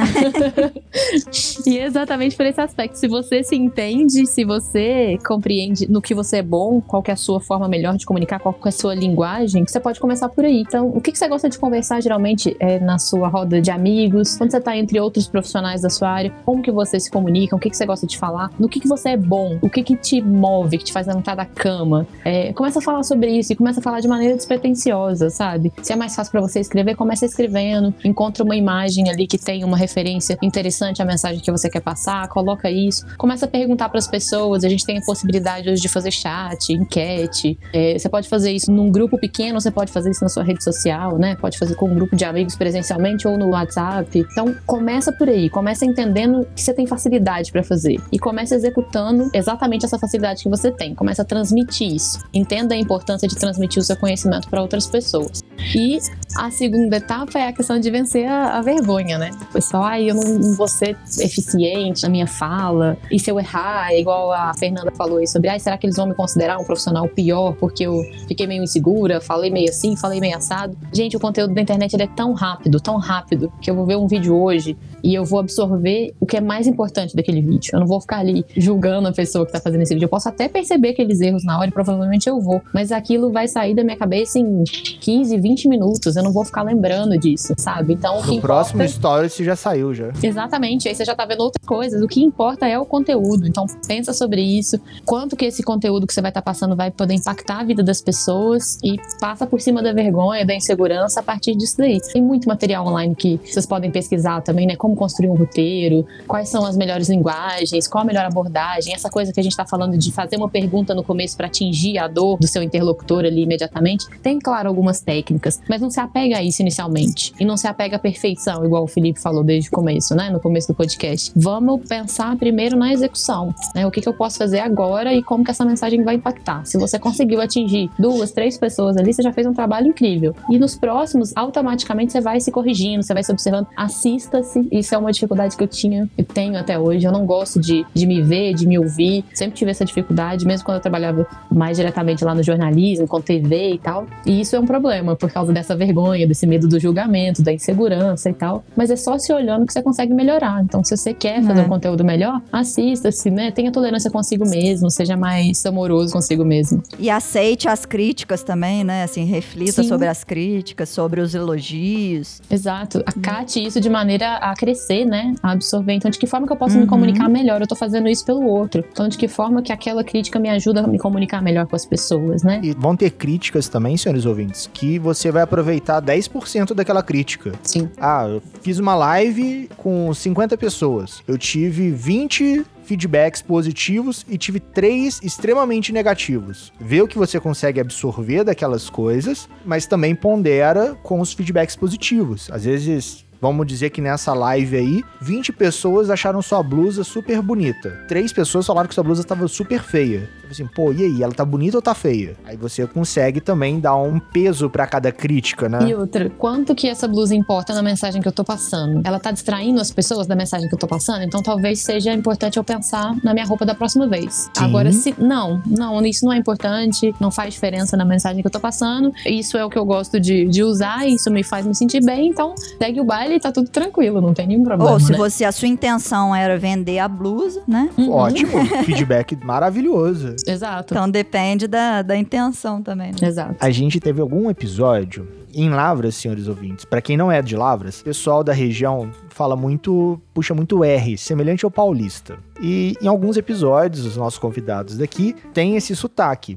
e exatamente por esse aspecto. Se você se entende, se você compreende no que você é bom, qual é a sua forma melhor de comunicar, qual é a sua linguagem, você pode começar por aí. Então, o que, que você gosta de conversar geralmente é na sua sua roda de amigos, quando você tá entre outros profissionais da sua área, como que você se comunica, o que, que você gosta de falar, no que, que você é bom, o que, que te move, que te faz levantar da cama. É, começa a falar sobre isso e começa a falar de maneira despretensiosa, sabe? Se é mais fácil para você escrever, começa escrevendo, encontra uma imagem ali que tem uma referência interessante à mensagem que você quer passar, coloca isso, começa a perguntar para as pessoas. A gente tem a possibilidade hoje de fazer chat, enquete. É, você pode fazer isso num grupo pequeno, você pode fazer isso na sua rede social, né? Pode fazer com um grupo de amigos presencialmente ou no WhatsApp. Então, começa por aí, começa entendendo que você tem facilidade para fazer e começa executando exatamente essa facilidade que você tem. Começa a transmitir isso. Entenda a importância de transmitir o seu conhecimento para outras pessoas. E a segunda etapa é a questão de vencer a, a vergonha, né? O pessoal, ai, eu não, não, vou ser eficiente na minha fala, e se eu errar, é igual a Fernanda falou aí sobre, ai, será que eles vão me considerar um profissional pior porque eu fiquei meio insegura, falei meio assim, falei meio assado? Gente, o conteúdo da internet ele é tão rápido, tão rápido, que eu vou ver um vídeo hoje e eu vou absorver o que é mais importante daquele vídeo. Eu não vou ficar ali julgando a pessoa que tá fazendo esse vídeo. Eu posso até perceber aqueles erros na hora e provavelmente eu vou, mas aquilo vai sair da minha cabeça em 15, 20 minutos. Eu não vou ficar lembrando disso, sabe? Então, o que No próximo importa... story você já saiu já. Exatamente, aí você já tá vendo outras coisas. O que importa é o conteúdo. Então, pensa sobre isso. Quanto que esse conteúdo que você vai estar tá passando vai poder impactar a vida das pessoas e passa por cima da vergonha, da insegurança a partir disso daí. Tem muito material online que vocês podem pesquisar também, né? Como construir um roteiro, quais são as melhores linguagens, qual a melhor abordagem, essa coisa que a gente tá falando de fazer uma pergunta no começo para atingir a dor do seu interlocutor ali imediatamente. Tem, claro, algumas técnicas, mas não se apega a isso inicialmente. E não se apega à perfeição, igual o Felipe falou desde o começo, né? No começo do podcast. Vamos pensar primeiro na execução, né? O que, que eu posso fazer agora e como que essa mensagem vai impactar. Se você conseguiu atingir duas, três pessoas ali, você já fez um trabalho incrível. E nos próximos, automaticamente você vai se corrigindo, você vai se observando. Assista-se. Isso é uma dificuldade que eu tinha e tenho até hoje. Eu não gosto de, de me ver, de me ouvir. Sempre tive essa dificuldade, mesmo quando eu trabalhava mais diretamente lá no jornalismo, com TV e tal. E isso é um problema, por causa dessa vergonha, desse medo do julgamento, da insegurança e tal. Mas é só se olhando que você consegue melhorar. Então, se você quer fazer É. um conteúdo melhor, assista-se, né? Tenha tolerância consigo mesmo, seja mais amoroso consigo mesmo. E aceite as críticas também, né? Assim, reflita Sim. sobre as críticas, sobre os elogios. Exato. Acate isso de maneira a crescer, né? A absorver. Então, de que forma que eu posso Uhum. me comunicar melhor? Eu tô fazendo isso pelo outro. Então, de que forma que aquela crítica me ajuda a me comunicar melhor com as pessoas, né? E vão ter críticas também, senhores ouvintes, que você vai aproveitar 10% daquela crítica. Sim. Ah, eu fiz uma live com 50 pessoas. Eu tive 20 feedbacks positivos e tive três extremamente negativos. Vê o que você consegue absorver daquelas coisas, mas também pondera com os feedbacks positivos. Às vezes, vamos dizer que nessa live aí, 20 pessoas acharam sua blusa super bonita. Três pessoas falaram que sua blusa estava super feia. Falei assim, pô, e aí, ela tá bonita ou tá feia? Aí você consegue também dar um peso pra cada crítica, né? E outra, quanto que essa blusa importa na mensagem que eu tô passando? Ela tá distraindo as pessoas da mensagem que eu tô passando? Então talvez seja importante eu pensar na minha roupa da próxima vez. Sim. Agora, se. Não, não, isso não é importante, não faz diferença na mensagem que eu tô passando. Isso é o que eu gosto de, de usar, isso me faz me sentir bem, então segue o baile e tá tudo tranquilo, não tem nenhum problema. Ou se né? você a sua intenção era vender a blusa, né? Uhum. Ótimo, feedback maravilhoso. Exato. Então depende da, da intenção também. Né? Exato. A gente teve algum episódio em Lavras, senhores ouvintes. Pra quem não é de Lavras, o pessoal da região fala muito, puxa muito R, semelhante ao paulista. E em alguns episódios, os nossos convidados daqui têm esse sotaque.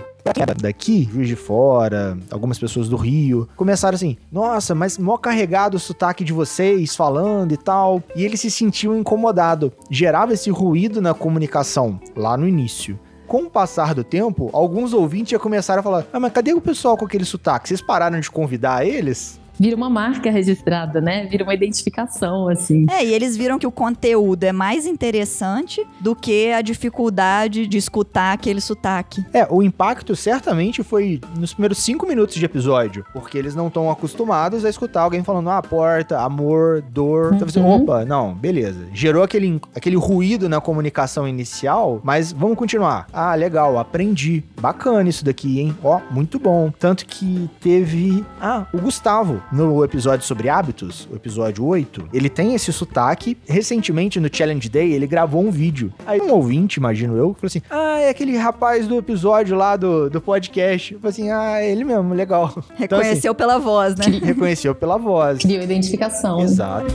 Daqui, Juiz de Fora, algumas pessoas do Rio, começaram assim: nossa, mas mó carregado o sotaque de vocês falando e tal. E ele se sentiu incomodado. Gerava esse ruído na comunicação lá no início. Com o passar do tempo, alguns ouvintes já começaram a falar: Ah, mas cadê o pessoal com aquele sotaque? Vocês pararam de convidar eles? Vira uma marca registrada, né? Vira uma identificação, assim. É, e eles viram que o conteúdo é mais interessante do que a dificuldade de escutar aquele sotaque. É, o impacto certamente foi nos primeiros cinco minutos de episódio, porque eles não estão acostumados a escutar alguém falando, ah, porta, amor, dor. Então você, Uhum. opa, não, beleza. Gerou aquele, aquele ruído na comunicação inicial, mas vamos continuar. Ah, legal, aprendi. Bacana isso daqui, hein? Ó, muito bom. Tanto que teve. Ah, o Gustavo, no episódio sobre hábitos, o episódio 8, ele tem esse sotaque. Recentemente, no Challenge Day, ele gravou um vídeo. Aí um ouvinte, imagino eu, falou assim: Ah, é aquele rapaz do episódio lá do, do podcast. Eu falei assim: Ah, é ele mesmo, legal. Então, assim, Reconheceu pela voz, né? reconheceu pela voz. Criou identificação. Exato.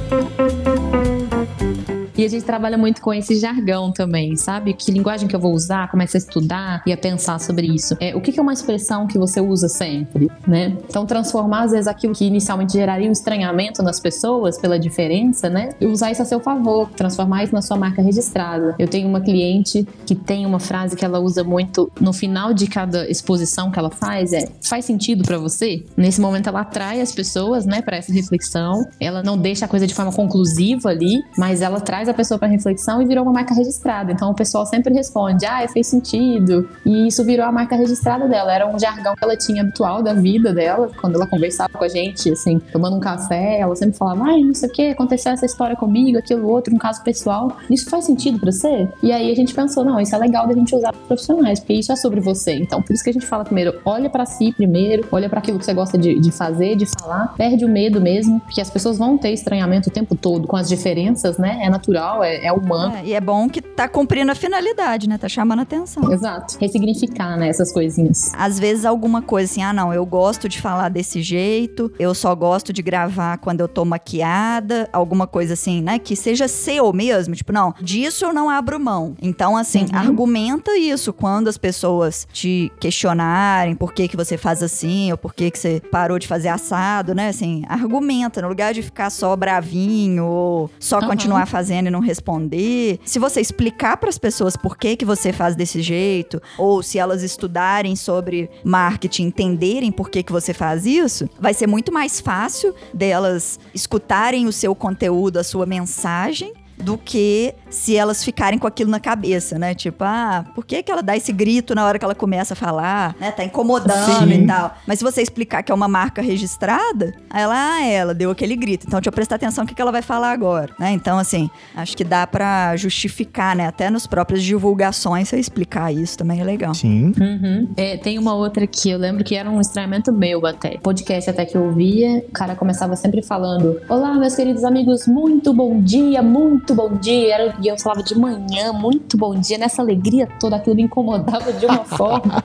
E a gente trabalha muito com esse jargão também, sabe? Que linguagem que eu vou usar, começa a estudar e a pensar sobre isso. É, o que é uma expressão que você usa sempre, né? Então, transformar, às vezes, aquilo que inicialmente geraria um estranhamento nas pessoas pela diferença, né? E usar isso a seu favor, transformar isso na sua marca registrada. Eu tenho uma cliente que tem uma frase que ela usa muito no final de cada exposição que ela faz, é faz sentido pra você? Nesse momento ela atrai as pessoas, né, para essa reflexão. Ela não deixa a coisa de forma conclusiva ali, mas ela traz traz a pessoa para reflexão e virou uma marca registrada. Então o pessoal sempre responde: ah, fez sentido. E isso virou a marca registrada dela. Era um jargão que ela tinha habitual da vida dela, quando ela conversava com a gente, assim, tomando um café, ela sempre falava: ai, não sei o que, aconteceu essa história comigo, aquilo outro, um caso pessoal. Isso faz sentido para você? E aí a gente pensou: não, isso é legal da gente usar para profissionais, porque isso é sobre você. Então por isso que a gente fala primeiro: olha para si primeiro, olha para aquilo que você gosta de, de fazer, de falar, perde o medo mesmo, porque as pessoas vão ter estranhamento o tempo todo com as diferenças, né? É natural, é, é humano. É, e é bom que tá cumprindo a finalidade, né? Tá chamando atenção. Exato. Ressignificar, né, essas coisinhas. Às vezes alguma coisa assim, ah, não, eu gosto de falar desse jeito, eu só gosto de gravar quando eu tô maquiada, alguma coisa assim, né? Que seja seu mesmo, tipo, não, disso eu não abro mão. Então, assim, uhum. argumenta isso quando as pessoas te questionarem por que que você faz assim, ou por que que você parou de fazer assado, né? Assim, argumenta, no lugar de ficar só bravinho, ou só uhum. continuar fazendo e não responder. Se você explicar para as pessoas por que que você faz desse jeito, ou se elas estudarem sobre marketing, entenderem por que que você faz isso, vai ser muito mais fácil delas escutarem o seu conteúdo, a sua mensagem do que se elas ficarem com aquilo na cabeça, né? Tipo, ah, por que, que ela dá esse grito na hora que ela começa a falar, né? Tá incomodando Sim. e tal. Mas se você explicar que é uma marca registrada, aí ela, ah, ela deu aquele grito. Então, deixa eu prestar atenção no que, que ela vai falar agora, né? Então, assim, acho que dá para justificar, né? Até nos próprias divulgações, você explicar isso também é legal. Sim. Uhum. É, tem uma outra que eu lembro que era um estranhamento meu até. Podcast até que eu ouvia, o cara começava sempre falando: Olá, meus queridos amigos, muito bom dia, muito muito bom dia, era, e eu falava de manhã, muito bom dia, nessa alegria toda, aquilo me incomodava de uma forma.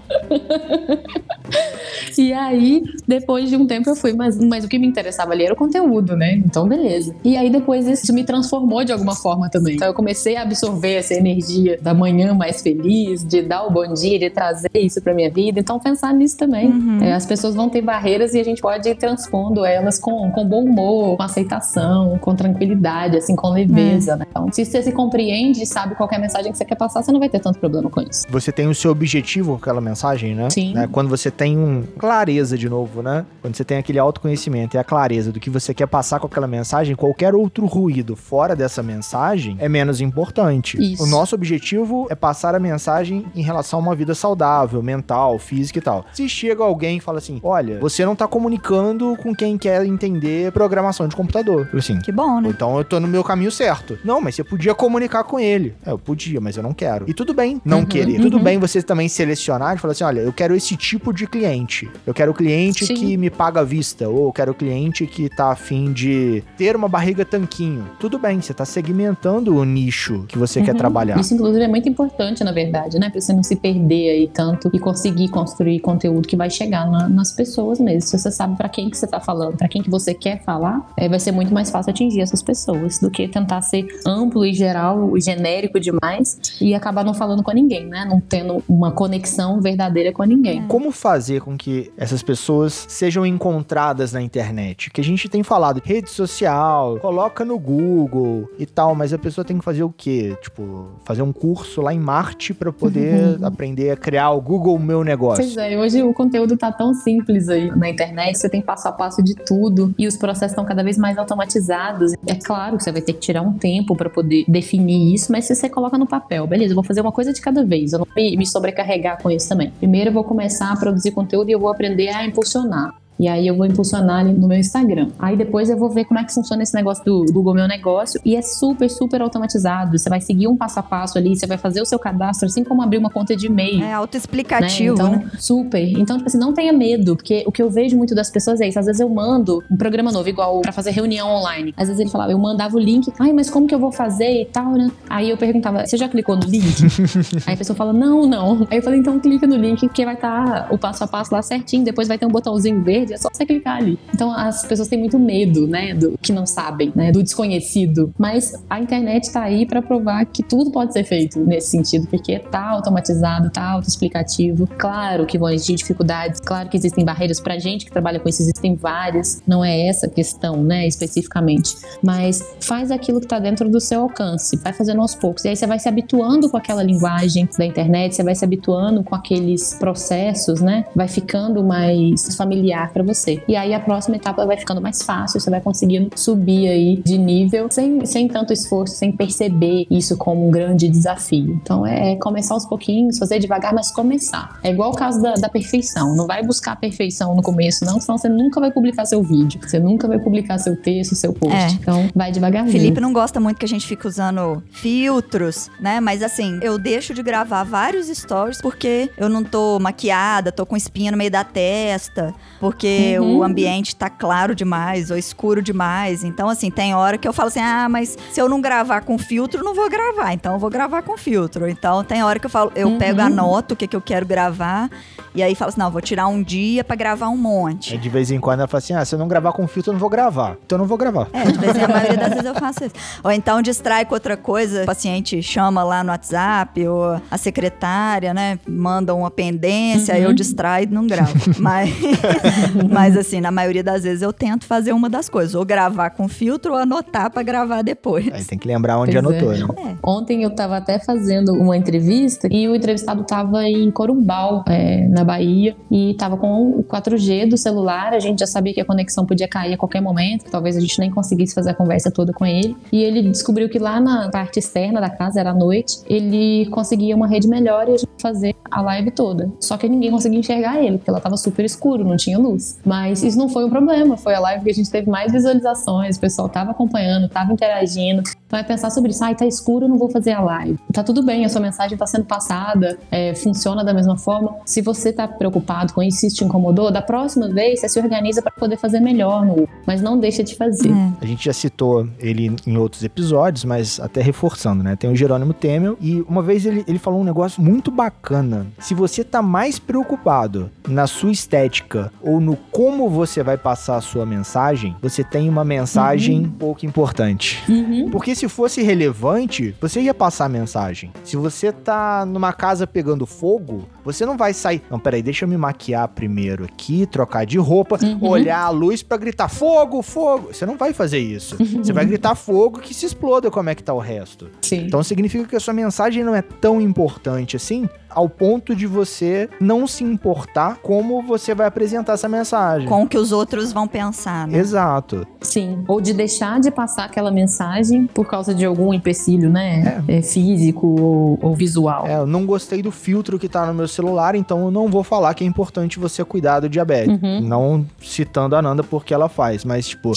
e aí, depois de um tempo eu fui, mas, mas o que me interessava ali era o conteúdo, né? Então, beleza. E aí depois isso me transformou de alguma forma também. Então eu comecei a absorver essa energia da manhã mais feliz, de dar o bom dia, de trazer isso pra minha vida. Então pensar nisso também. Uhum. É, as pessoas vão ter barreiras e a gente pode ir transpondo elas com, com bom humor, com aceitação, com tranquilidade, assim, com leveza né? Então, se você se compreende e sabe qual é a mensagem que você quer passar, você não vai ter tanto problema com isso. Você tem o seu objetivo com aquela mensagem, né? Sim. Né? Quando você tem um clareza de novo, né? Quando você tem aquele autoconhecimento e a clareza do que você quer passar com aquela mensagem, qualquer outro ruído fora dessa mensagem é menos importante. Isso. O nosso objetivo é passar a mensagem em relação a uma vida saudável, mental, física e tal. Se chega alguém e fala assim: "Olha, você não tá comunicando com quem quer entender programação de computador". Eu assim, que bom, né? Então eu tô no meu caminho certo. Não, mas você podia comunicar com ele. É, eu podia, mas eu não quero. E tudo bem não uhum, querer. Uhum. Tudo bem você também selecionar e falar assim: olha, eu quero esse tipo de cliente. Eu quero o cliente Sim. que me paga à vista. Ou eu quero o cliente que tá afim de ter uma barriga tanquinho. Tudo bem, você tá segmentando o nicho que você uhum. quer trabalhar. Isso, inclusive, é muito importante, na verdade, né? Pra você não se perder aí tanto e conseguir construir conteúdo que vai chegar na, nas pessoas mesmo. Se você sabe para quem que você tá falando, para quem que você quer falar, é, vai ser muito mais fácil atingir essas pessoas do que tentar ser amplo e geral, genérico demais e acabar não falando com ninguém, né? Não tendo uma conexão verdadeira com ninguém. Como fazer com que essas pessoas sejam encontradas na internet? Que a gente tem falado, rede social, coloca no Google e tal, mas a pessoa tem que fazer o quê? Tipo, fazer um curso lá em Marte para poder uhum. aprender a criar o Google Meu Negócio. Pois é, hoje o conteúdo tá tão simples aí na internet, você tem passo a passo de tudo e os processos estão cada vez mais automatizados. É claro que você vai ter que tirar um tempo tempo para poder definir isso, mas se você coloca no papel, beleza, eu vou fazer uma coisa de cada vez, eu não vou me sobrecarregar com isso também. Primeiro eu vou começar a produzir conteúdo e eu vou aprender a impulsionar. E aí eu vou impulsionar no meu Instagram. Aí depois eu vou ver como é que funciona esse negócio do Google Meu Negócio. E é super, super automatizado. Você vai seguir um passo a passo ali, você vai fazer o seu cadastro, assim como abrir uma conta de e-mail. É autoexplicativo, né? Então, né? super. Então, tipo assim, não tenha medo, porque o que eu vejo muito das pessoas é isso. Às vezes eu mando um programa novo, igual para fazer reunião online. Às vezes ele falava, eu mandava o link, ai, mas como que eu vou fazer e tal, né? Aí eu perguntava, você já clicou no link? aí a pessoa fala, não, não. Aí eu falei, então clica no link, que vai estar tá o passo a passo lá certinho. Depois vai ter um botãozinho verde, é só você clicar ali. Então as pessoas têm muito medo, né, do que não sabem, né, do desconhecido. Mas a internet está aí para provar que tudo pode ser feito nesse sentido, porque tá automatizado, tá autoexplicativo. Claro que vão existir dificuldades, claro que existem barreiras pra gente que trabalha com isso, existem várias. Não é essa a questão, né, especificamente. Mas faz aquilo que tá dentro do seu alcance, vai fazendo aos poucos. E aí você vai se habituando com aquela linguagem da internet, você vai se habituando com aqueles processos, né? Vai ficando mais familiar para você. E aí a próxima etapa vai ficando mais fácil, você vai conseguindo subir aí de nível sem, sem tanto esforço, sem perceber isso como um grande desafio. Então é, é começar aos pouquinhos, fazer devagar, mas começar. É igual o caso da, da perfeição. Não vai buscar a perfeição no começo, não, senão você nunca vai publicar seu vídeo. Você nunca vai publicar seu texto, seu post. É. Então vai devagarzinho. Felipe não gosta muito que a gente fique usando filtros, né? Mas assim, eu deixo de gravar vários stories porque eu não tô maquiada, tô com espinha no meio da testa, porque uhum. o ambiente tá claro demais ou escuro demais. Então, assim, tem hora que eu falo assim: ah, mas se eu não gravar com filtro, não vou gravar. Então, eu vou gravar com filtro. Então, tem hora que eu falo, eu uhum. pego, anoto o que, que eu quero gravar. E aí falo assim: não, vou tirar um dia para gravar um monte. Aí de vez em quando ela fala assim: ah, se eu não gravar com filtro, eu não vou gravar. Então, eu não vou gravar. É, de vez em a maioria das vezes eu faço isso. Ou então distrai com outra coisa, o paciente chama lá no WhatsApp, ou a secretária, né, manda uma pendência, uhum. eu distraio e não gravo. mas, mas assim, na maioria das vezes eu tento fazer uma das coisas, ou gravar com filtro ou anotar para gravar depois. Aí tem que lembrar onde pois anotou, é. né? É. Ontem eu tava até fazendo uma entrevista e o entrevistado tava em Corumbau, é, na Bahia, e tava com o 4G do celular, a gente já sabia que a conexão podia cair a qualquer momento, que talvez a gente nem conseguisse fazer a conversa toda com ele. E ele descobriu que lá na parte externa da casa, era à noite, ele conseguia uma rede melhor e a gente fazer a live toda. Só que ninguém conseguia enxergar ele, porque ela tava super escuro, não tinha luz. Mas isso não foi um problema, foi a live que a gente teve mais visualizações, o pessoal tava acompanhando, tava interagindo. Então é pensar sobre isso, ai, ah, tá escuro, não vou fazer a live. Tá tudo bem, a sua mensagem tá sendo passada, é, funciona da mesma forma. Se você tá preocupado com isso, isso te incomodou, da próxima vez você se organiza para poder fazer melhor, no, mas não deixa de fazer. É. A gente já citou ele em outros episódios, mas até reforçando, né? Tem o Jerônimo Temel e uma vez ele, ele falou um negócio muito bacana. Se você tá mais preocupado na sua estética ou no como você vai passar a sua mensagem, você tem uma mensagem uhum. pouco importante. Uhum. Porque se fosse relevante, você ia passar a mensagem. Se você tá numa casa pegando fogo, você não vai sair. Não, peraí, deixa eu me maquiar primeiro aqui, trocar de roupa, uhum. olhar a luz para gritar fogo, fogo. Você não vai fazer isso. Você vai gritar fogo que se exploda como é que tá o resto. Sim. Então significa que a sua mensagem não é tão importante assim ao ponto de você não se importar como você vai apresentar essa mensagem. Com o que os outros vão pensar, né? Exato. Sim. Ou de deixar de passar aquela mensagem por causa de algum empecilho, né? É. É físico ou, ou, visual. É, eu não gostei do filtro que tá no meu celular, então eu não vou falar que é importante você cuidar do diabetes. Uhum. Não citando a Nanda porque ela faz, mas tipo,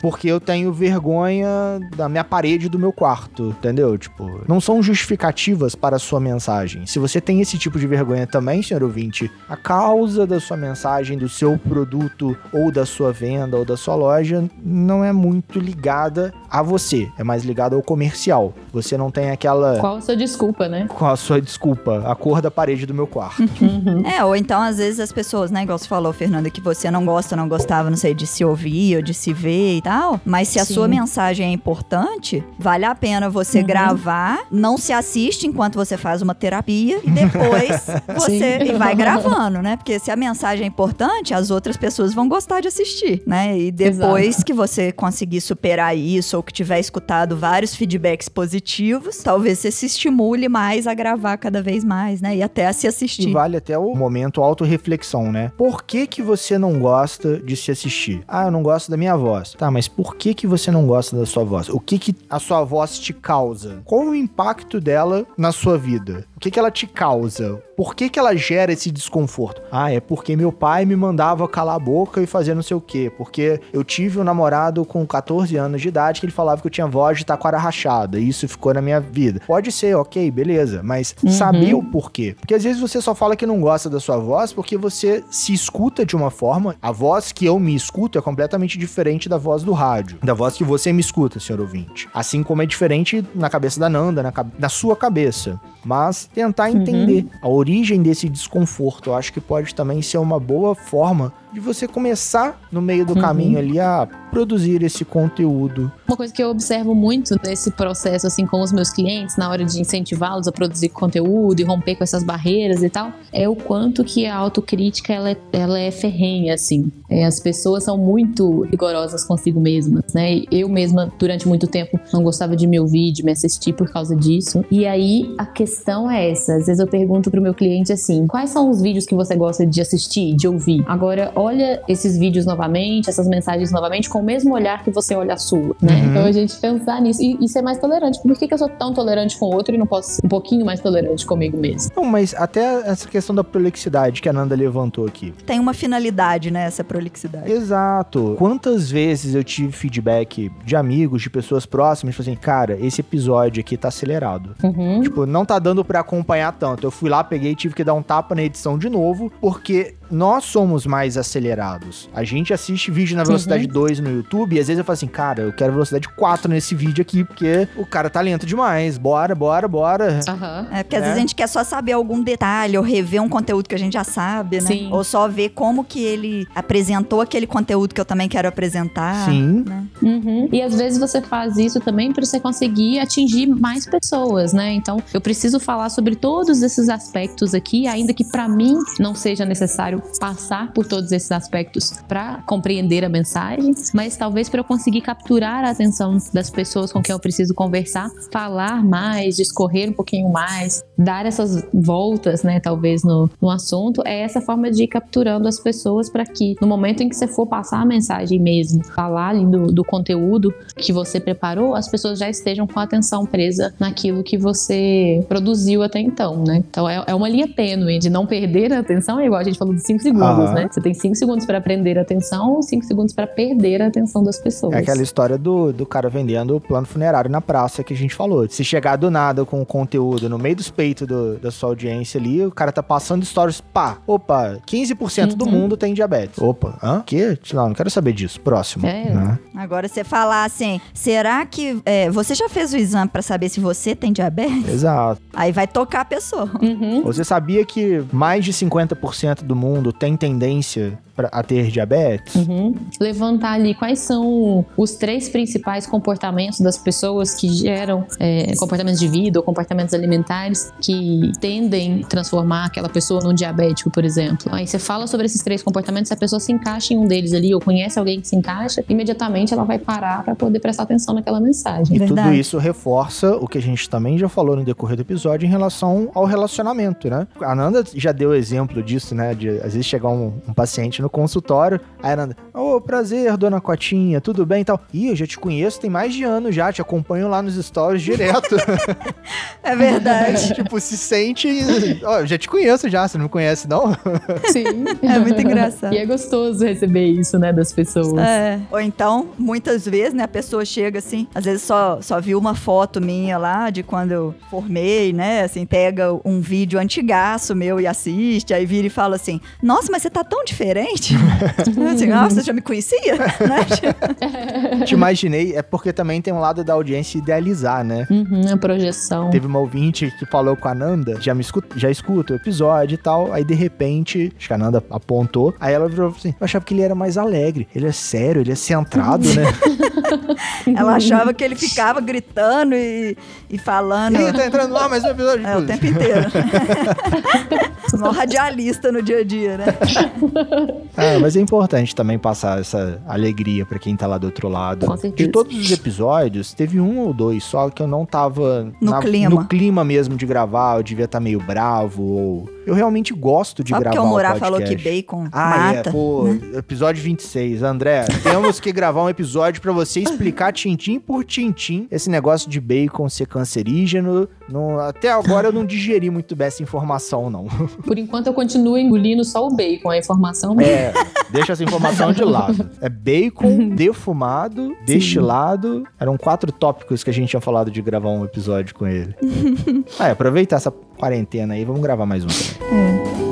porque eu tenho vergonha da minha parede do meu quarto, entendeu? Tipo, não são justificativas para a sua mensagem. Se você tem esse tipo de vergonha também, senhor ouvinte, a causa da sua mensagem, do seu produto, ou da sua venda, ou da sua loja, não é muito ligada a você, é mais ligada ao comercial. Você não tem aquela. Qual a sua desculpa, né? Qual a sua desculpa? A cor da parede do meu quarto. Uhum. É, ou então às vezes as pessoas, né, igual você falou, Fernanda, que você não gosta, não gostava, não sei, de se ouvir ou de se ver e tal, mas se a Sim. sua mensagem é importante, vale a pena você uhum. gravar, não se assiste enquanto você faz uma terapia depois você e vai gravando, né? Porque se a mensagem é importante, as outras pessoas vão gostar de assistir, né? E depois Exato. que você conseguir superar isso ou que tiver escutado vários feedbacks positivos, talvez você se estimule mais a gravar cada vez mais, né? E até a se assistir. E vale até o momento autorreflexão, né? Por que que você não gosta de se assistir? Ah, eu não gosto da minha voz. Tá, mas por que que você não gosta da sua voz? O que que a sua voz te causa? Qual o impacto dela na sua vida? O que que ela te causa? Por que, que ela gera esse desconforto? Ah, é porque meu pai me mandava calar a boca e fazer não sei o quê. Porque eu tive um namorado com 14 anos de idade que ele falava que eu tinha voz de taquara rachada. E isso ficou na minha vida. Pode ser, ok, beleza. Mas uhum. saber o porquê. Porque às vezes você só fala que não gosta da sua voz porque você se escuta de uma forma. A voz que eu me escuto é completamente diferente da voz do rádio. Da voz que você me escuta, senhor ouvinte. Assim como é diferente na cabeça da Nanda, na, na sua cabeça. Mas tentar uhum. entender uhum. a origem desse desconforto. Eu acho que pode também ser uma boa forma de você começar no meio do uhum. caminho ali a produzir esse conteúdo. Uma coisa que eu observo muito nesse processo, assim, com os meus clientes, na hora de incentivá-los a produzir conteúdo e romper com essas barreiras e tal, é o quanto que a autocrítica ela é, ela é ferrenha, assim. É, as pessoas são muito rigorosas consigo mesmas, né? Eu mesma, durante muito tempo, não gostava de me ouvir, de me assistir por causa disso. E aí, a questão é essa. Às vezes eu pergunto pro meu cliente assim, quais são os vídeos que você gosta de assistir, de ouvir? Agora, olha esses vídeos novamente, essas mensagens novamente, com o mesmo olhar que você olha a sua, né? Uhum. Então a gente pensar nisso e, e ser mais tolerante. Por que, que eu sou tão tolerante com o outro e não posso ser um pouquinho mais tolerante comigo mesmo? Não, mas até essa questão da prolixidade que a Nanda levantou aqui. Tem uma finalidade, né, essa prolixidade. Exato. Quantas vezes eu tive feedback de amigos, de pessoas próximas, tipo assim, cara, esse episódio aqui tá acelerado. Uhum. Tipo, não tá dando pra acompanhar tanto. Eu fui lá, peguei e tive que dar um tapa na edição de novo, porque nós somos mais acelerados. A gente assiste vídeo na velocidade 2 no YouTube e às vezes eu falo assim, cara, eu quero velocidade 4 nesse vídeo aqui, porque o cara tá lento demais. Bora, bora, bora. Aham. É, porque às É. vezes a gente quer só saber algum detalhe ou rever um conteúdo que a gente já sabe, né? Sim. Ou só ver como que ele apresentou aquele conteúdo que eu também quero apresentar. Sim. Né? Uhum. E às vezes você faz isso também para você conseguir atingir mais pessoas, né? Então, eu preciso falar sobre todos esses aspectos aqui, ainda que para mim não seja necessário passar por todos esses aspectos para compreender a mensagem, mas talvez para eu conseguir capturar a atenção das pessoas com quem eu preciso conversar, falar mais, discorrer um pouquinho mais, dar essas voltas, né, talvez no, no assunto, é essa forma de ir capturando as pessoas para que no momento em que você for passar a mensagem mesmo, falar do, do conteúdo que você preparou, as pessoas já estejam com a atenção presa naquilo que você produziu até então, né? Então é, é uma linha tênue de não perder a atenção, é igual a gente falou de 5 segundos, né? Você tem 5 segundos para prender a atenção ou 5 segundos para perder a atenção das pessoas. É aquela história do, do cara vendendo o plano funerário na praça que a gente falou. Se chegar do nada com o conteúdo no meio dos peitos do- da sua audiência ali, o cara tá passando stories, pá, opa, 15% do Uhum. mundo tem diabetes. Opa, hã? Que? Não, não quero saber disso. Próximo. É. né? Agora você falar assim, será que é, você já fez o exame pra saber se você tem diabetes? Exato. Aí vai tocar a pessoa. Uhum. Você sabia que mais de 50% do mundo tem tendência pra, a ter diabetes? Uhum. Levantar ali quais são os três principais comportamentos das pessoas que geram é, comportamentos de vida ou comportamentos alimentares que tendem a transformar aquela pessoa num diabético, por exemplo. Aí você fala sobre esses três comportamentos, se a pessoa se encaixa em um deles ali ou conhece alguém que se encaixa, imediatamente ela vai parar para poder prestar atenção naquela mensagem. E tudo Verdade. isso reforça o que a gente também já falou no decorrer do episódio em relação ao relacionamento, né? A Nanda já deu exemplo disso, né? De às vezes chegar um, um paciente no consultório, aí a Nanda, ô, prazer, dona Cotinha, tudo bem e tal. Ih, eu já te conheço tem mais de ano já, te acompanho lá nos stories direto. É verdade. tipo, se sente. Ó, eu já te conheço já, você não me conhece, não? Sim. É muito engraçado. E é gostoso receber isso, né, das pessoas. É. Ou então, muitas vezes, né, a pessoa chega assim, às vezes só, só viu uma foto minha lá de quando eu formei, né? Assim, pega um vídeo antigaço meu e assiste, aí vira e fala assim: Nossa, mas você tá tão diferente. assim, Nossa, você já me conhecia? né? te imaginei, é porque também tem um lado da audiência idealizar, né? Uhum, a projeção. Teve uma ouvinte que falou com a Nanda, já me escuta, já escuta o episódio e tal. Aí de repente, acho que a Nanda apontou. Aí ela virou assim: Eu achava que ele era mais alegre. Ele é sério, ele é centrado, né? Ela achava que ele ficava gritando e, e falando. Ih, tá entrando lá mais um episódio. É, o tempo inteiro. Mó radialista no dia a dia, né? Ah, mas é importante também passar essa alegria pra quem tá lá do outro lado. Com certeza. De todos os episódios, teve um ou dois só que eu não tava No clima. no clima mesmo de gravar. Eu devia estar meio bravo ou eu realmente gosto de Só gravar porque o Morá falou que bacon Ah, mata. é, pô, episódio 26. André, temos que gravar um episódio pra você explicar tintim por tintim esse negócio de bacon ser cancerígeno. Não- até agora eu não digeri muito bem essa informação, não. Por enquanto eu continuo engolindo só o bacon, a informação. É, deixa essa informação de lado. É bacon, defumado, destilado. Eram quatro tópicos que a gente tinha falado de gravar um episódio com ele. Ah, é, aproveitar essa quarentena aí, vamos gravar mais um também.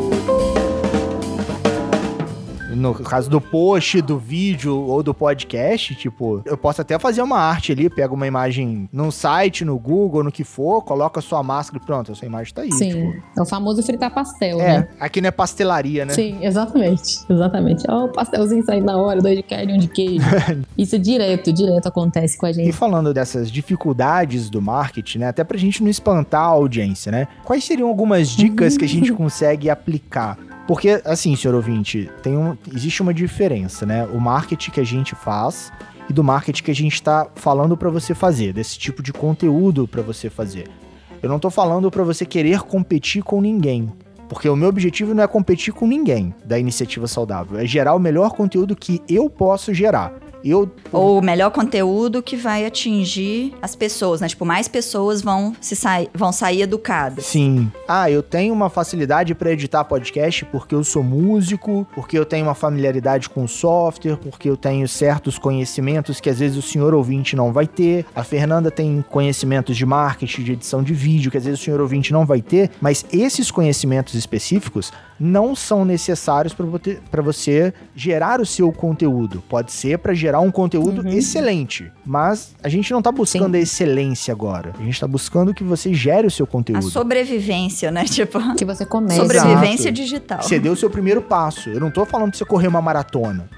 No caso do post, do vídeo ou do podcast, tipo, eu posso até fazer uma arte ali, pego uma imagem num site, no Google, no que for, coloca a sua máscara e pronto, a sua imagem tá aí. Sim, tipo. é o famoso fritar pastel, É, né? aqui não é pastelaria, né? Sim, exatamente. Exatamente. Ó, o pastelzinho saindo na hora, dois de carne e um de queijo. Isso direto, direto acontece com a E gente. falando dessas dificuldades do marketing, né? Até pra gente não espantar a audiência, né? Quais seriam algumas dicas que a gente consegue aplicar? Porque, assim, senhor ouvinte, tem um, existe uma diferença, né? O marketing que a gente faz e do marketing que a gente tá falando pra você fazer, desse tipo de conteúdo pra você fazer. Eu não tô falando pra você querer competir com ninguém. Porque o meu objetivo não é competir com ninguém da iniciativa saudável, é gerar o melhor conteúdo que eu posso gerar. Eu, Ou o melhor conteúdo que vai atingir as pessoas, né? Tipo, mais pessoas vão, se sa vão sair educadas. Sim. Ah, eu tenho uma facilidade para editar podcast porque eu sou músico, porque eu tenho uma familiaridade com software, porque eu tenho certos conhecimentos que às vezes o senhor ouvinte não vai ter. A Fernanda tem conhecimentos de marketing, de edição de vídeo, que às vezes o senhor ouvinte não vai ter, mas esses conhecimentos específicos não são necessários para você gerar o seu conteúdo. Pode ser para gerar um conteúdo uhum. excelente, mas a gente não tá buscando Sim. a excelência agora. A gente tá buscando que você gere o seu conteúdo. A sobrevivência, né? Tipo, que você comece. Sobrevivência Exato. digital. Você deu o seu primeiro passo. Eu não tô falando pra você correr uma maratona.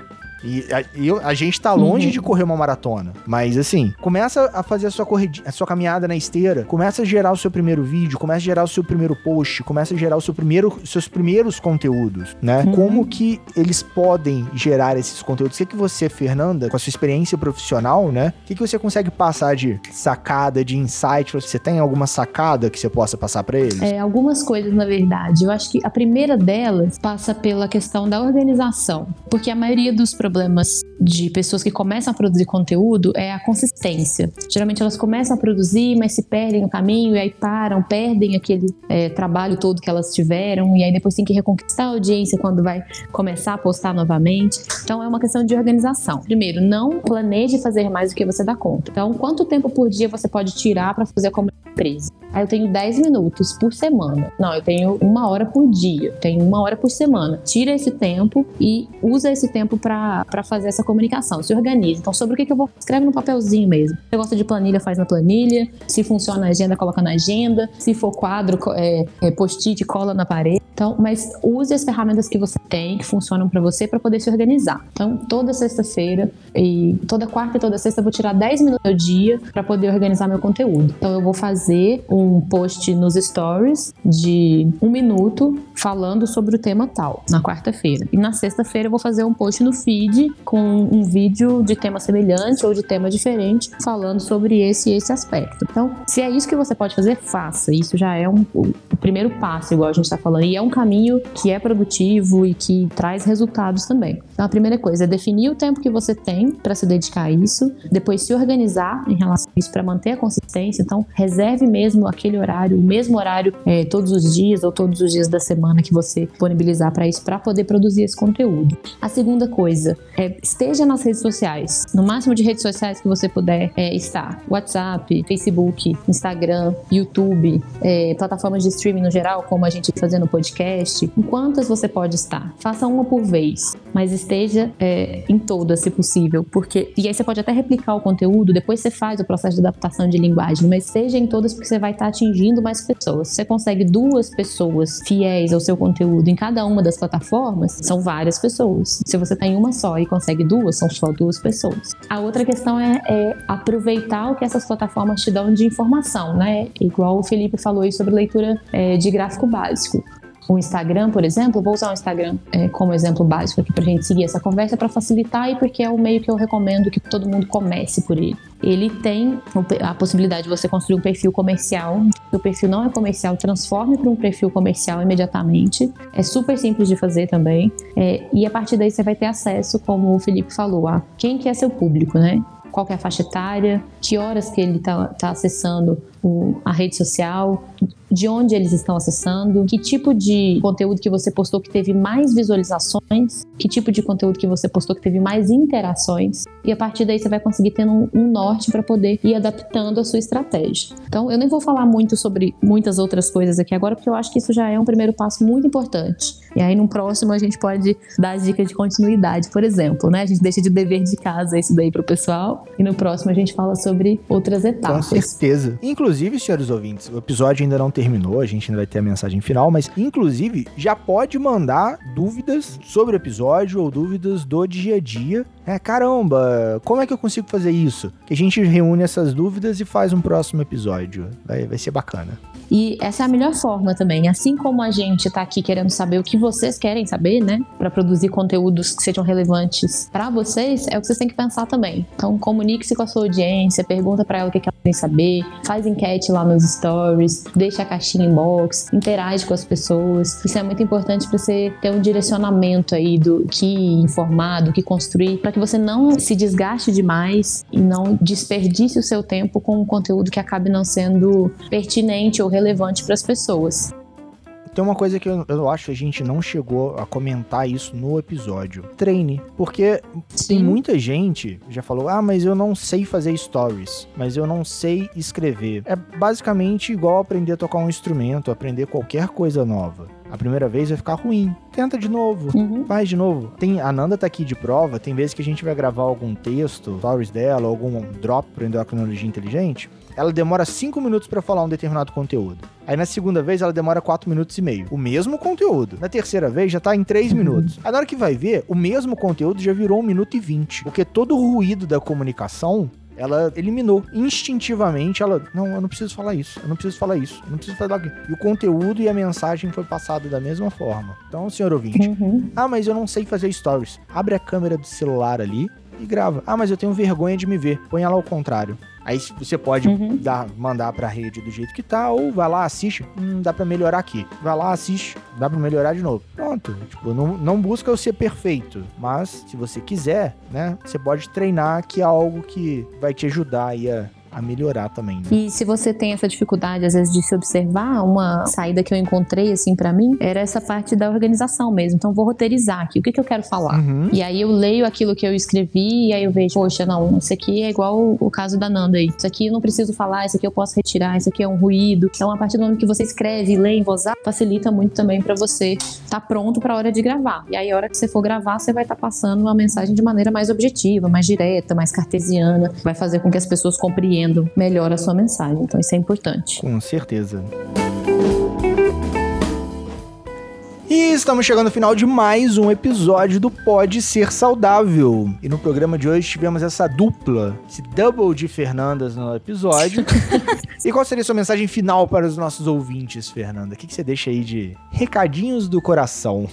E a, eu, a gente tá longe uhum. de correr uma maratona. Mas assim, começa a fazer a sua, a sua caminhada na esteira, começa a gerar o seu primeiro vídeo, começa a gerar o seu primeiro post, começa a gerar o seu primeiro, seus primeiros conteúdos, né? Uhum. Como que eles podem gerar esses conteúdos? O que, que você, Fernanda, com a sua experiência profissional, né? O que, que você consegue passar de sacada, de insight? Você tem alguma sacada que você possa passar para eles? É, algumas coisas, na verdade. Eu acho que a primeira delas passa pela questão da organização. Porque a maioria dos problemas de pessoas que começam a produzir conteúdo é a consistência. Geralmente elas começam a produzir, mas se perdem no caminho e aí param, perdem aquele é, trabalho todo que elas tiveram e aí depois tem que reconquistar a audiência quando vai começar a postar novamente. Então é uma questão de organização. Primeiro, não planeje fazer mais do que você dá conta. Então, quanto tempo por dia você pode tirar para fazer a comunicação empresa? Aí eu tenho 10 minutos por semana. Não, eu tenho uma hora por dia. tenho uma hora por semana. Tira esse tempo e usa esse tempo para fazer essa comunicação. Se organiza. Então, sobre o que, que eu vou. Escreve no papelzinho mesmo. Se gosta de planilha, faz na planilha. Se funciona a agenda, coloca na agenda. Se for quadro, é, é post-it, cola na parede. Então, mas use as ferramentas que você tem, que funcionam para você, para poder se organizar. Então, toda sexta-feira e toda quarta e toda sexta eu vou tirar 10 minutos do dia para poder organizar meu conteúdo. Então, eu vou fazer um post nos stories de um minuto falando sobre o tema tal, na quarta-feira. E na sexta-feira eu vou fazer um post no feed com um vídeo de tema semelhante ou de tema diferente, falando sobre esse e esse aspecto. Então, se é isso que você pode fazer, faça. Isso já é um, o primeiro passo, igual a gente está falando. E é caminho que é produtivo e que traz resultados também. Então, a primeira coisa é definir o tempo que você tem para se dedicar a isso, depois se organizar em relação a isso para manter a consistência. Então, reserve mesmo aquele horário, o mesmo horário é, todos os dias ou todos os dias da semana que você disponibilizar para isso, para poder produzir esse conteúdo. A segunda coisa é esteja nas redes sociais, no máximo de redes sociais que você puder é, estar: WhatsApp, Facebook, Instagram, YouTube, é, plataformas de streaming no geral, como a gente fazendo podcast podcast, em quantas você pode estar. Faça uma por vez, mas esteja é, em todas, se possível, porque e aí você pode até replicar o conteúdo, depois você faz o processo de adaptação de linguagem, mas seja em todas porque você vai estar atingindo mais pessoas. Se você consegue duas pessoas fiéis ao seu conteúdo em cada uma das plataformas, são várias pessoas. Se você tem uma só e consegue duas, são só duas pessoas. A outra questão é, é aproveitar o que essas plataformas te dão de informação, né? Igual o Felipe falou aí sobre leitura é, de gráfico básico o Instagram, por exemplo, vou usar o Instagram é, como exemplo básico aqui para a gente seguir essa conversa para facilitar e porque é o meio que eu recomendo que todo mundo comece por ele. Ele tem a possibilidade de você construir um perfil comercial. Se o perfil não é comercial, transforme para um perfil comercial imediatamente. É super simples de fazer também. É, e a partir daí você vai ter acesso, como o Felipe falou, a quem que é seu público, né? qual é a faixa etária, que horas que ele está tá acessando o, a rede social, de onde eles estão acessando, que tipo de conteúdo que você postou que teve mais visualizações, que tipo de conteúdo que você postou que teve mais interações, e a partir daí você vai conseguir ter um, um norte para poder ir adaptando a sua estratégia. Então, eu nem vou falar muito sobre muitas outras coisas aqui agora, porque eu acho que isso já é um primeiro passo muito importante. E aí, no próximo, a gente pode dar as dicas de continuidade, por exemplo, né? A gente deixa de dever de casa isso daí pro pessoal, e no próximo a gente fala sobre outras etapas. Com certeza. Inclusive, senhores ouvintes, o episódio ainda não terminou, a gente ainda vai ter a mensagem final, mas inclusive já pode mandar dúvidas sobre o episódio ou dúvidas do dia a dia. É, caramba, como é que eu consigo fazer isso? Que a gente reúne essas dúvidas e faz um próximo episódio. Vai, vai ser bacana. E essa é a melhor forma também. Assim como a gente tá aqui querendo saber o que vocês querem saber, né? Para produzir conteúdos que sejam relevantes para vocês, é o que vocês têm que pensar também. Então, comunique-se com a sua audiência, pergunta para ela o que, ela tem saber, faz enquete lá nos stories, deixa a caixinha inbox, interage com as pessoas. Isso é muito importante para você ter um direcionamento aí do que informar, do que construir, para que você não se desgaste demais e não desperdice o seu tempo com um conteúdo que acabe não sendo pertinente ou relevante para as pessoas. Tem uma coisa que eu, eu, acho que a gente não chegou a comentar isso no episódio. Treine. Porque Sim. tem muita gente já falou: ah, mas eu não sei fazer stories, mas eu não sei escrever. É basicamente igual aprender a tocar um instrumento, aprender qualquer coisa nova. A primeira vez vai ficar ruim. Tenta de novo. Uhum. Faz de novo. Tem, a Nanda tá aqui de prova. Tem vezes que a gente vai gravar algum texto, stories dela, algum drop pro endocrinologia inteligente ela demora 5 minutos para falar um determinado conteúdo. Aí na segunda vez ela demora 4 minutos e meio. O mesmo conteúdo. Na terceira vez já tá em 3 uhum. minutos. Aí na hora que vai ver, o mesmo conteúdo já virou 1 minuto e 20. Porque todo o ruído da comunicação ela eliminou instintivamente. Ela, não, eu não preciso falar isso, eu não preciso falar isso, eu não preciso falar aquilo. E o conteúdo e a mensagem foi passado da mesma forma. Então, senhor ouvinte, uhum. ah, mas eu não sei fazer stories. Abre a câmera do celular ali e grava. Ah, mas eu tenho vergonha de me ver. Põe ela ao contrário. Aí você pode uhum. dar, mandar pra rede do jeito que tá, ou vai lá, assiste, hum, dá pra melhorar aqui. Vai lá, assiste, dá pra melhorar de novo. Pronto. Tipo, não, não busca o ser perfeito, mas se você quiser, né, você pode treinar que é algo que vai te ajudar aí a a melhorar também. Né? E se você tem essa dificuldade, às vezes, de se observar, uma saída que eu encontrei, assim, para mim, era essa parte da organização mesmo. Então, vou roteirizar aqui. O que, que eu quero falar? Uhum. E aí eu leio aquilo que eu escrevi e aí eu vejo, poxa, não, isso aqui é igual o caso da Nanda aí. Isso aqui eu não preciso falar, isso aqui eu posso retirar, isso aqui é um ruído. Então, a partir do momento que você escreve e lê em voz alta, facilita muito também para você estar tá pronto para a hora de gravar. E aí, a hora que você for gravar, você vai estar tá passando uma mensagem de maneira mais objetiva, mais direta, mais cartesiana, vai fazer com que as pessoas compreendam melhor a sua mensagem. Então isso é importante. Com certeza. E estamos chegando ao final de mais um episódio do Pode Ser Saudável. E no programa de hoje tivemos essa dupla, esse double de Fernandas no episódio. e qual seria a sua mensagem final para os nossos ouvintes, Fernanda? O que, que você deixa aí de recadinhos do coração?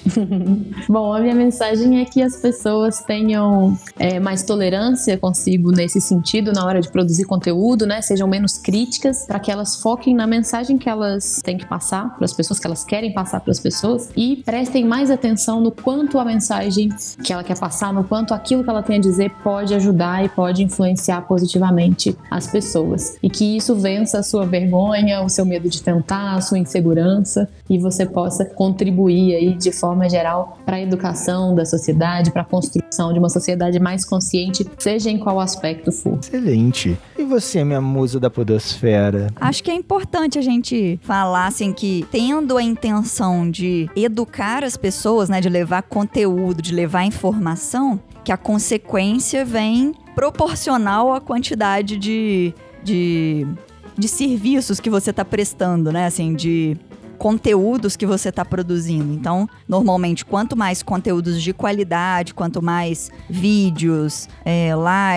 Bom, a minha mensagem é que as pessoas tenham é, mais tolerância consigo nesse sentido na hora de produzir conteúdo, né? Sejam menos críticas, para que elas foquem na mensagem que elas têm que passar para as pessoas, que elas querem passar para as pessoas e prestem mais atenção no quanto a mensagem que ela quer passar, no quanto aquilo que ela tem a dizer pode ajudar e pode influenciar positivamente as pessoas. E que isso vença a sua vergonha, o seu medo de tentar, a sua insegurança e você possa contribuir aí de forma geral para a educação da sociedade, para a construção de uma sociedade mais consciente, seja em qual aspecto for. Excelente. E você, minha musa da podosfera? Acho que é importante a gente falar assim que tendo a intenção de educar educar as pessoas, né, de levar conteúdo, de levar informação, que a consequência vem proporcional à quantidade de, de, de serviços que você está prestando, né? Assim, de conteúdos que você está produzindo. Então, normalmente, quanto mais conteúdos de qualidade, quanto mais vídeos, é,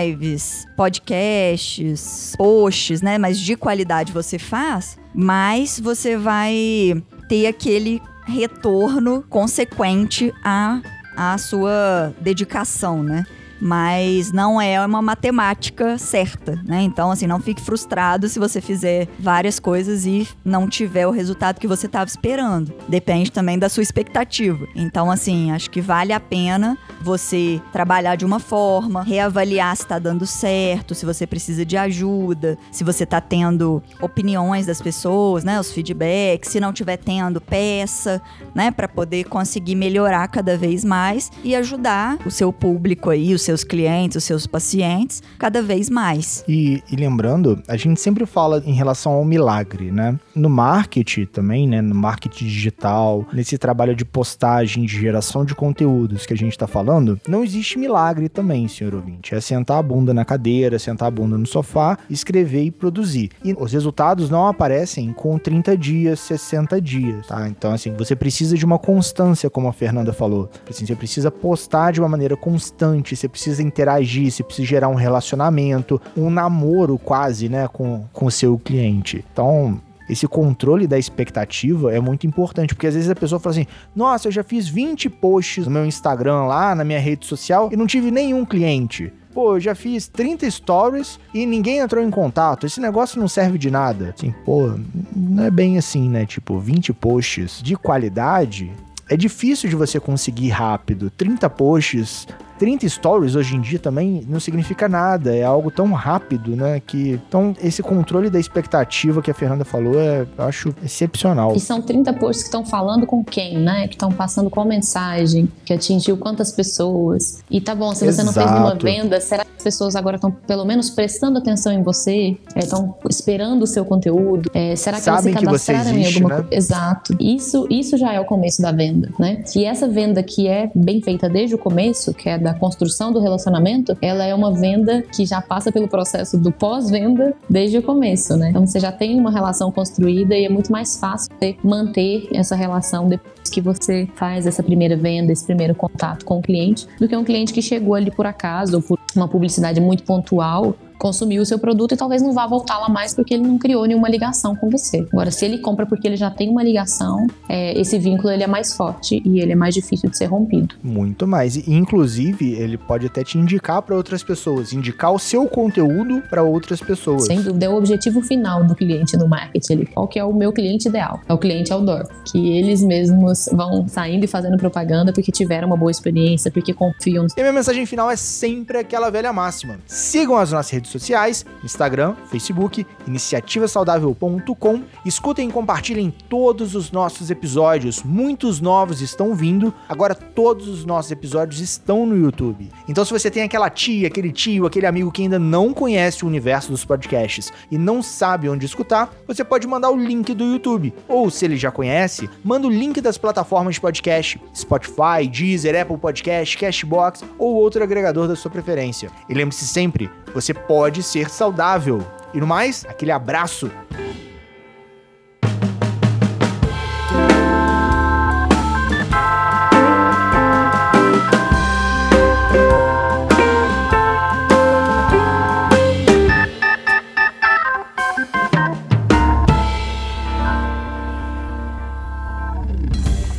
lives, podcasts, posts, né, mas de qualidade você faz, mais você vai ter aquele retorno consequente à, à sua dedicação, né? Mas não é uma matemática certa, né? Então, assim, não fique frustrado se você fizer várias coisas e não tiver o resultado que você estava esperando. Depende também da sua expectativa. Então, assim, acho que vale a pena você trabalhar de uma forma, reavaliar se está dando certo, se você precisa de ajuda, se você está tendo opiniões das pessoas, né? Os feedbacks, se não tiver tendo, peça, né? Para poder conseguir melhorar cada vez mais e ajudar o seu público aí, os seus clientes, os seus pacientes, cada vez mais. E, e, lembrando, a gente sempre fala em relação ao milagre, né? No marketing também, né? No marketing digital, nesse trabalho de postagem, de geração de conteúdos que a gente está falando, não existe milagre também, senhor ouvinte. É sentar a bunda na cadeira, sentar a bunda no sofá, escrever e produzir. E os resultados não aparecem com 30 dias, 60 dias, tá? Então, assim, você precisa de uma constância, como a Fernanda falou. Assim, você precisa postar de uma maneira constante, você precisa interagir, você precisa gerar um relacionamento, um namoro quase, né, com o seu cliente. Então, esse controle da expectativa é muito importante, porque às vezes a pessoa fala assim: "Nossa, eu já fiz 20 posts no meu Instagram lá, na minha rede social e não tive nenhum cliente". Pô, eu já fiz 30 stories e ninguém entrou em contato. Esse negócio não serve de nada. Assim, pô, não é bem assim, né? Tipo, 20 posts de qualidade é difícil de você conseguir rápido. 30 posts 30 stories hoje em dia também não significa nada, é algo tão rápido, né? Que então esse controle da expectativa que a Fernanda falou é, eu acho excepcional. E são 30 posts que estão falando com quem, né? Que estão passando qual mensagem, que atingiu quantas pessoas. E tá bom, se você Exato. não fez nenhuma venda, será que as pessoas agora estão pelo menos prestando atenção em você? Estão é, esperando o seu conteúdo? É, será que Sabem elas se cadastraram existe, em alguma coisa? Né? Exato. Isso, isso já é o começo da venda, né? E essa venda que é bem feita desde o começo, que é da construção do relacionamento, ela é uma venda que já passa pelo processo do pós-venda desde o começo, né? Então você já tem uma relação construída e é muito mais fácil você manter essa relação depois que você faz essa primeira venda, esse primeiro contato com o cliente, do que um cliente que chegou ali por acaso ou por uma publicidade muito pontual consumir o seu produto e talvez não vá voltar lá mais porque ele não criou nenhuma ligação com você. Agora, se ele compra porque ele já tem uma ligação, é, esse vínculo ele é mais forte e ele é mais difícil de ser rompido. Muito mais. E, inclusive, ele pode até te indicar para outras pessoas, indicar o seu conteúdo para outras pessoas. Sem dúvida, é o objetivo final do cliente no marketing. Ele, qual que é o meu cliente ideal? É o cliente outdoor. Que eles mesmos vão saindo e fazendo propaganda porque tiveram uma boa experiência, porque confiam. E a minha mensagem final é sempre aquela velha máxima. Sigam as nossas redes redes sociais, Instagram, Facebook, iniciativasaudável.com. Escutem e compartilhem todos os nossos episódios. Muitos novos estão vindo. Agora todos os nossos episódios estão no YouTube. Então se você tem aquela tia, aquele tio, aquele amigo que ainda não conhece o universo dos podcasts e não sabe onde escutar, você pode mandar o link do YouTube. Ou se ele já conhece, manda o link das plataformas de podcast, Spotify, Deezer, Apple Podcast, Cashbox ou outro agregador da sua preferência. E lembre-se sempre, você pode ser saudável. E no mais, aquele abraço.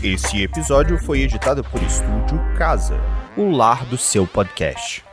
Esse episódio foi editado por Estúdio Casa, o lar do seu podcast.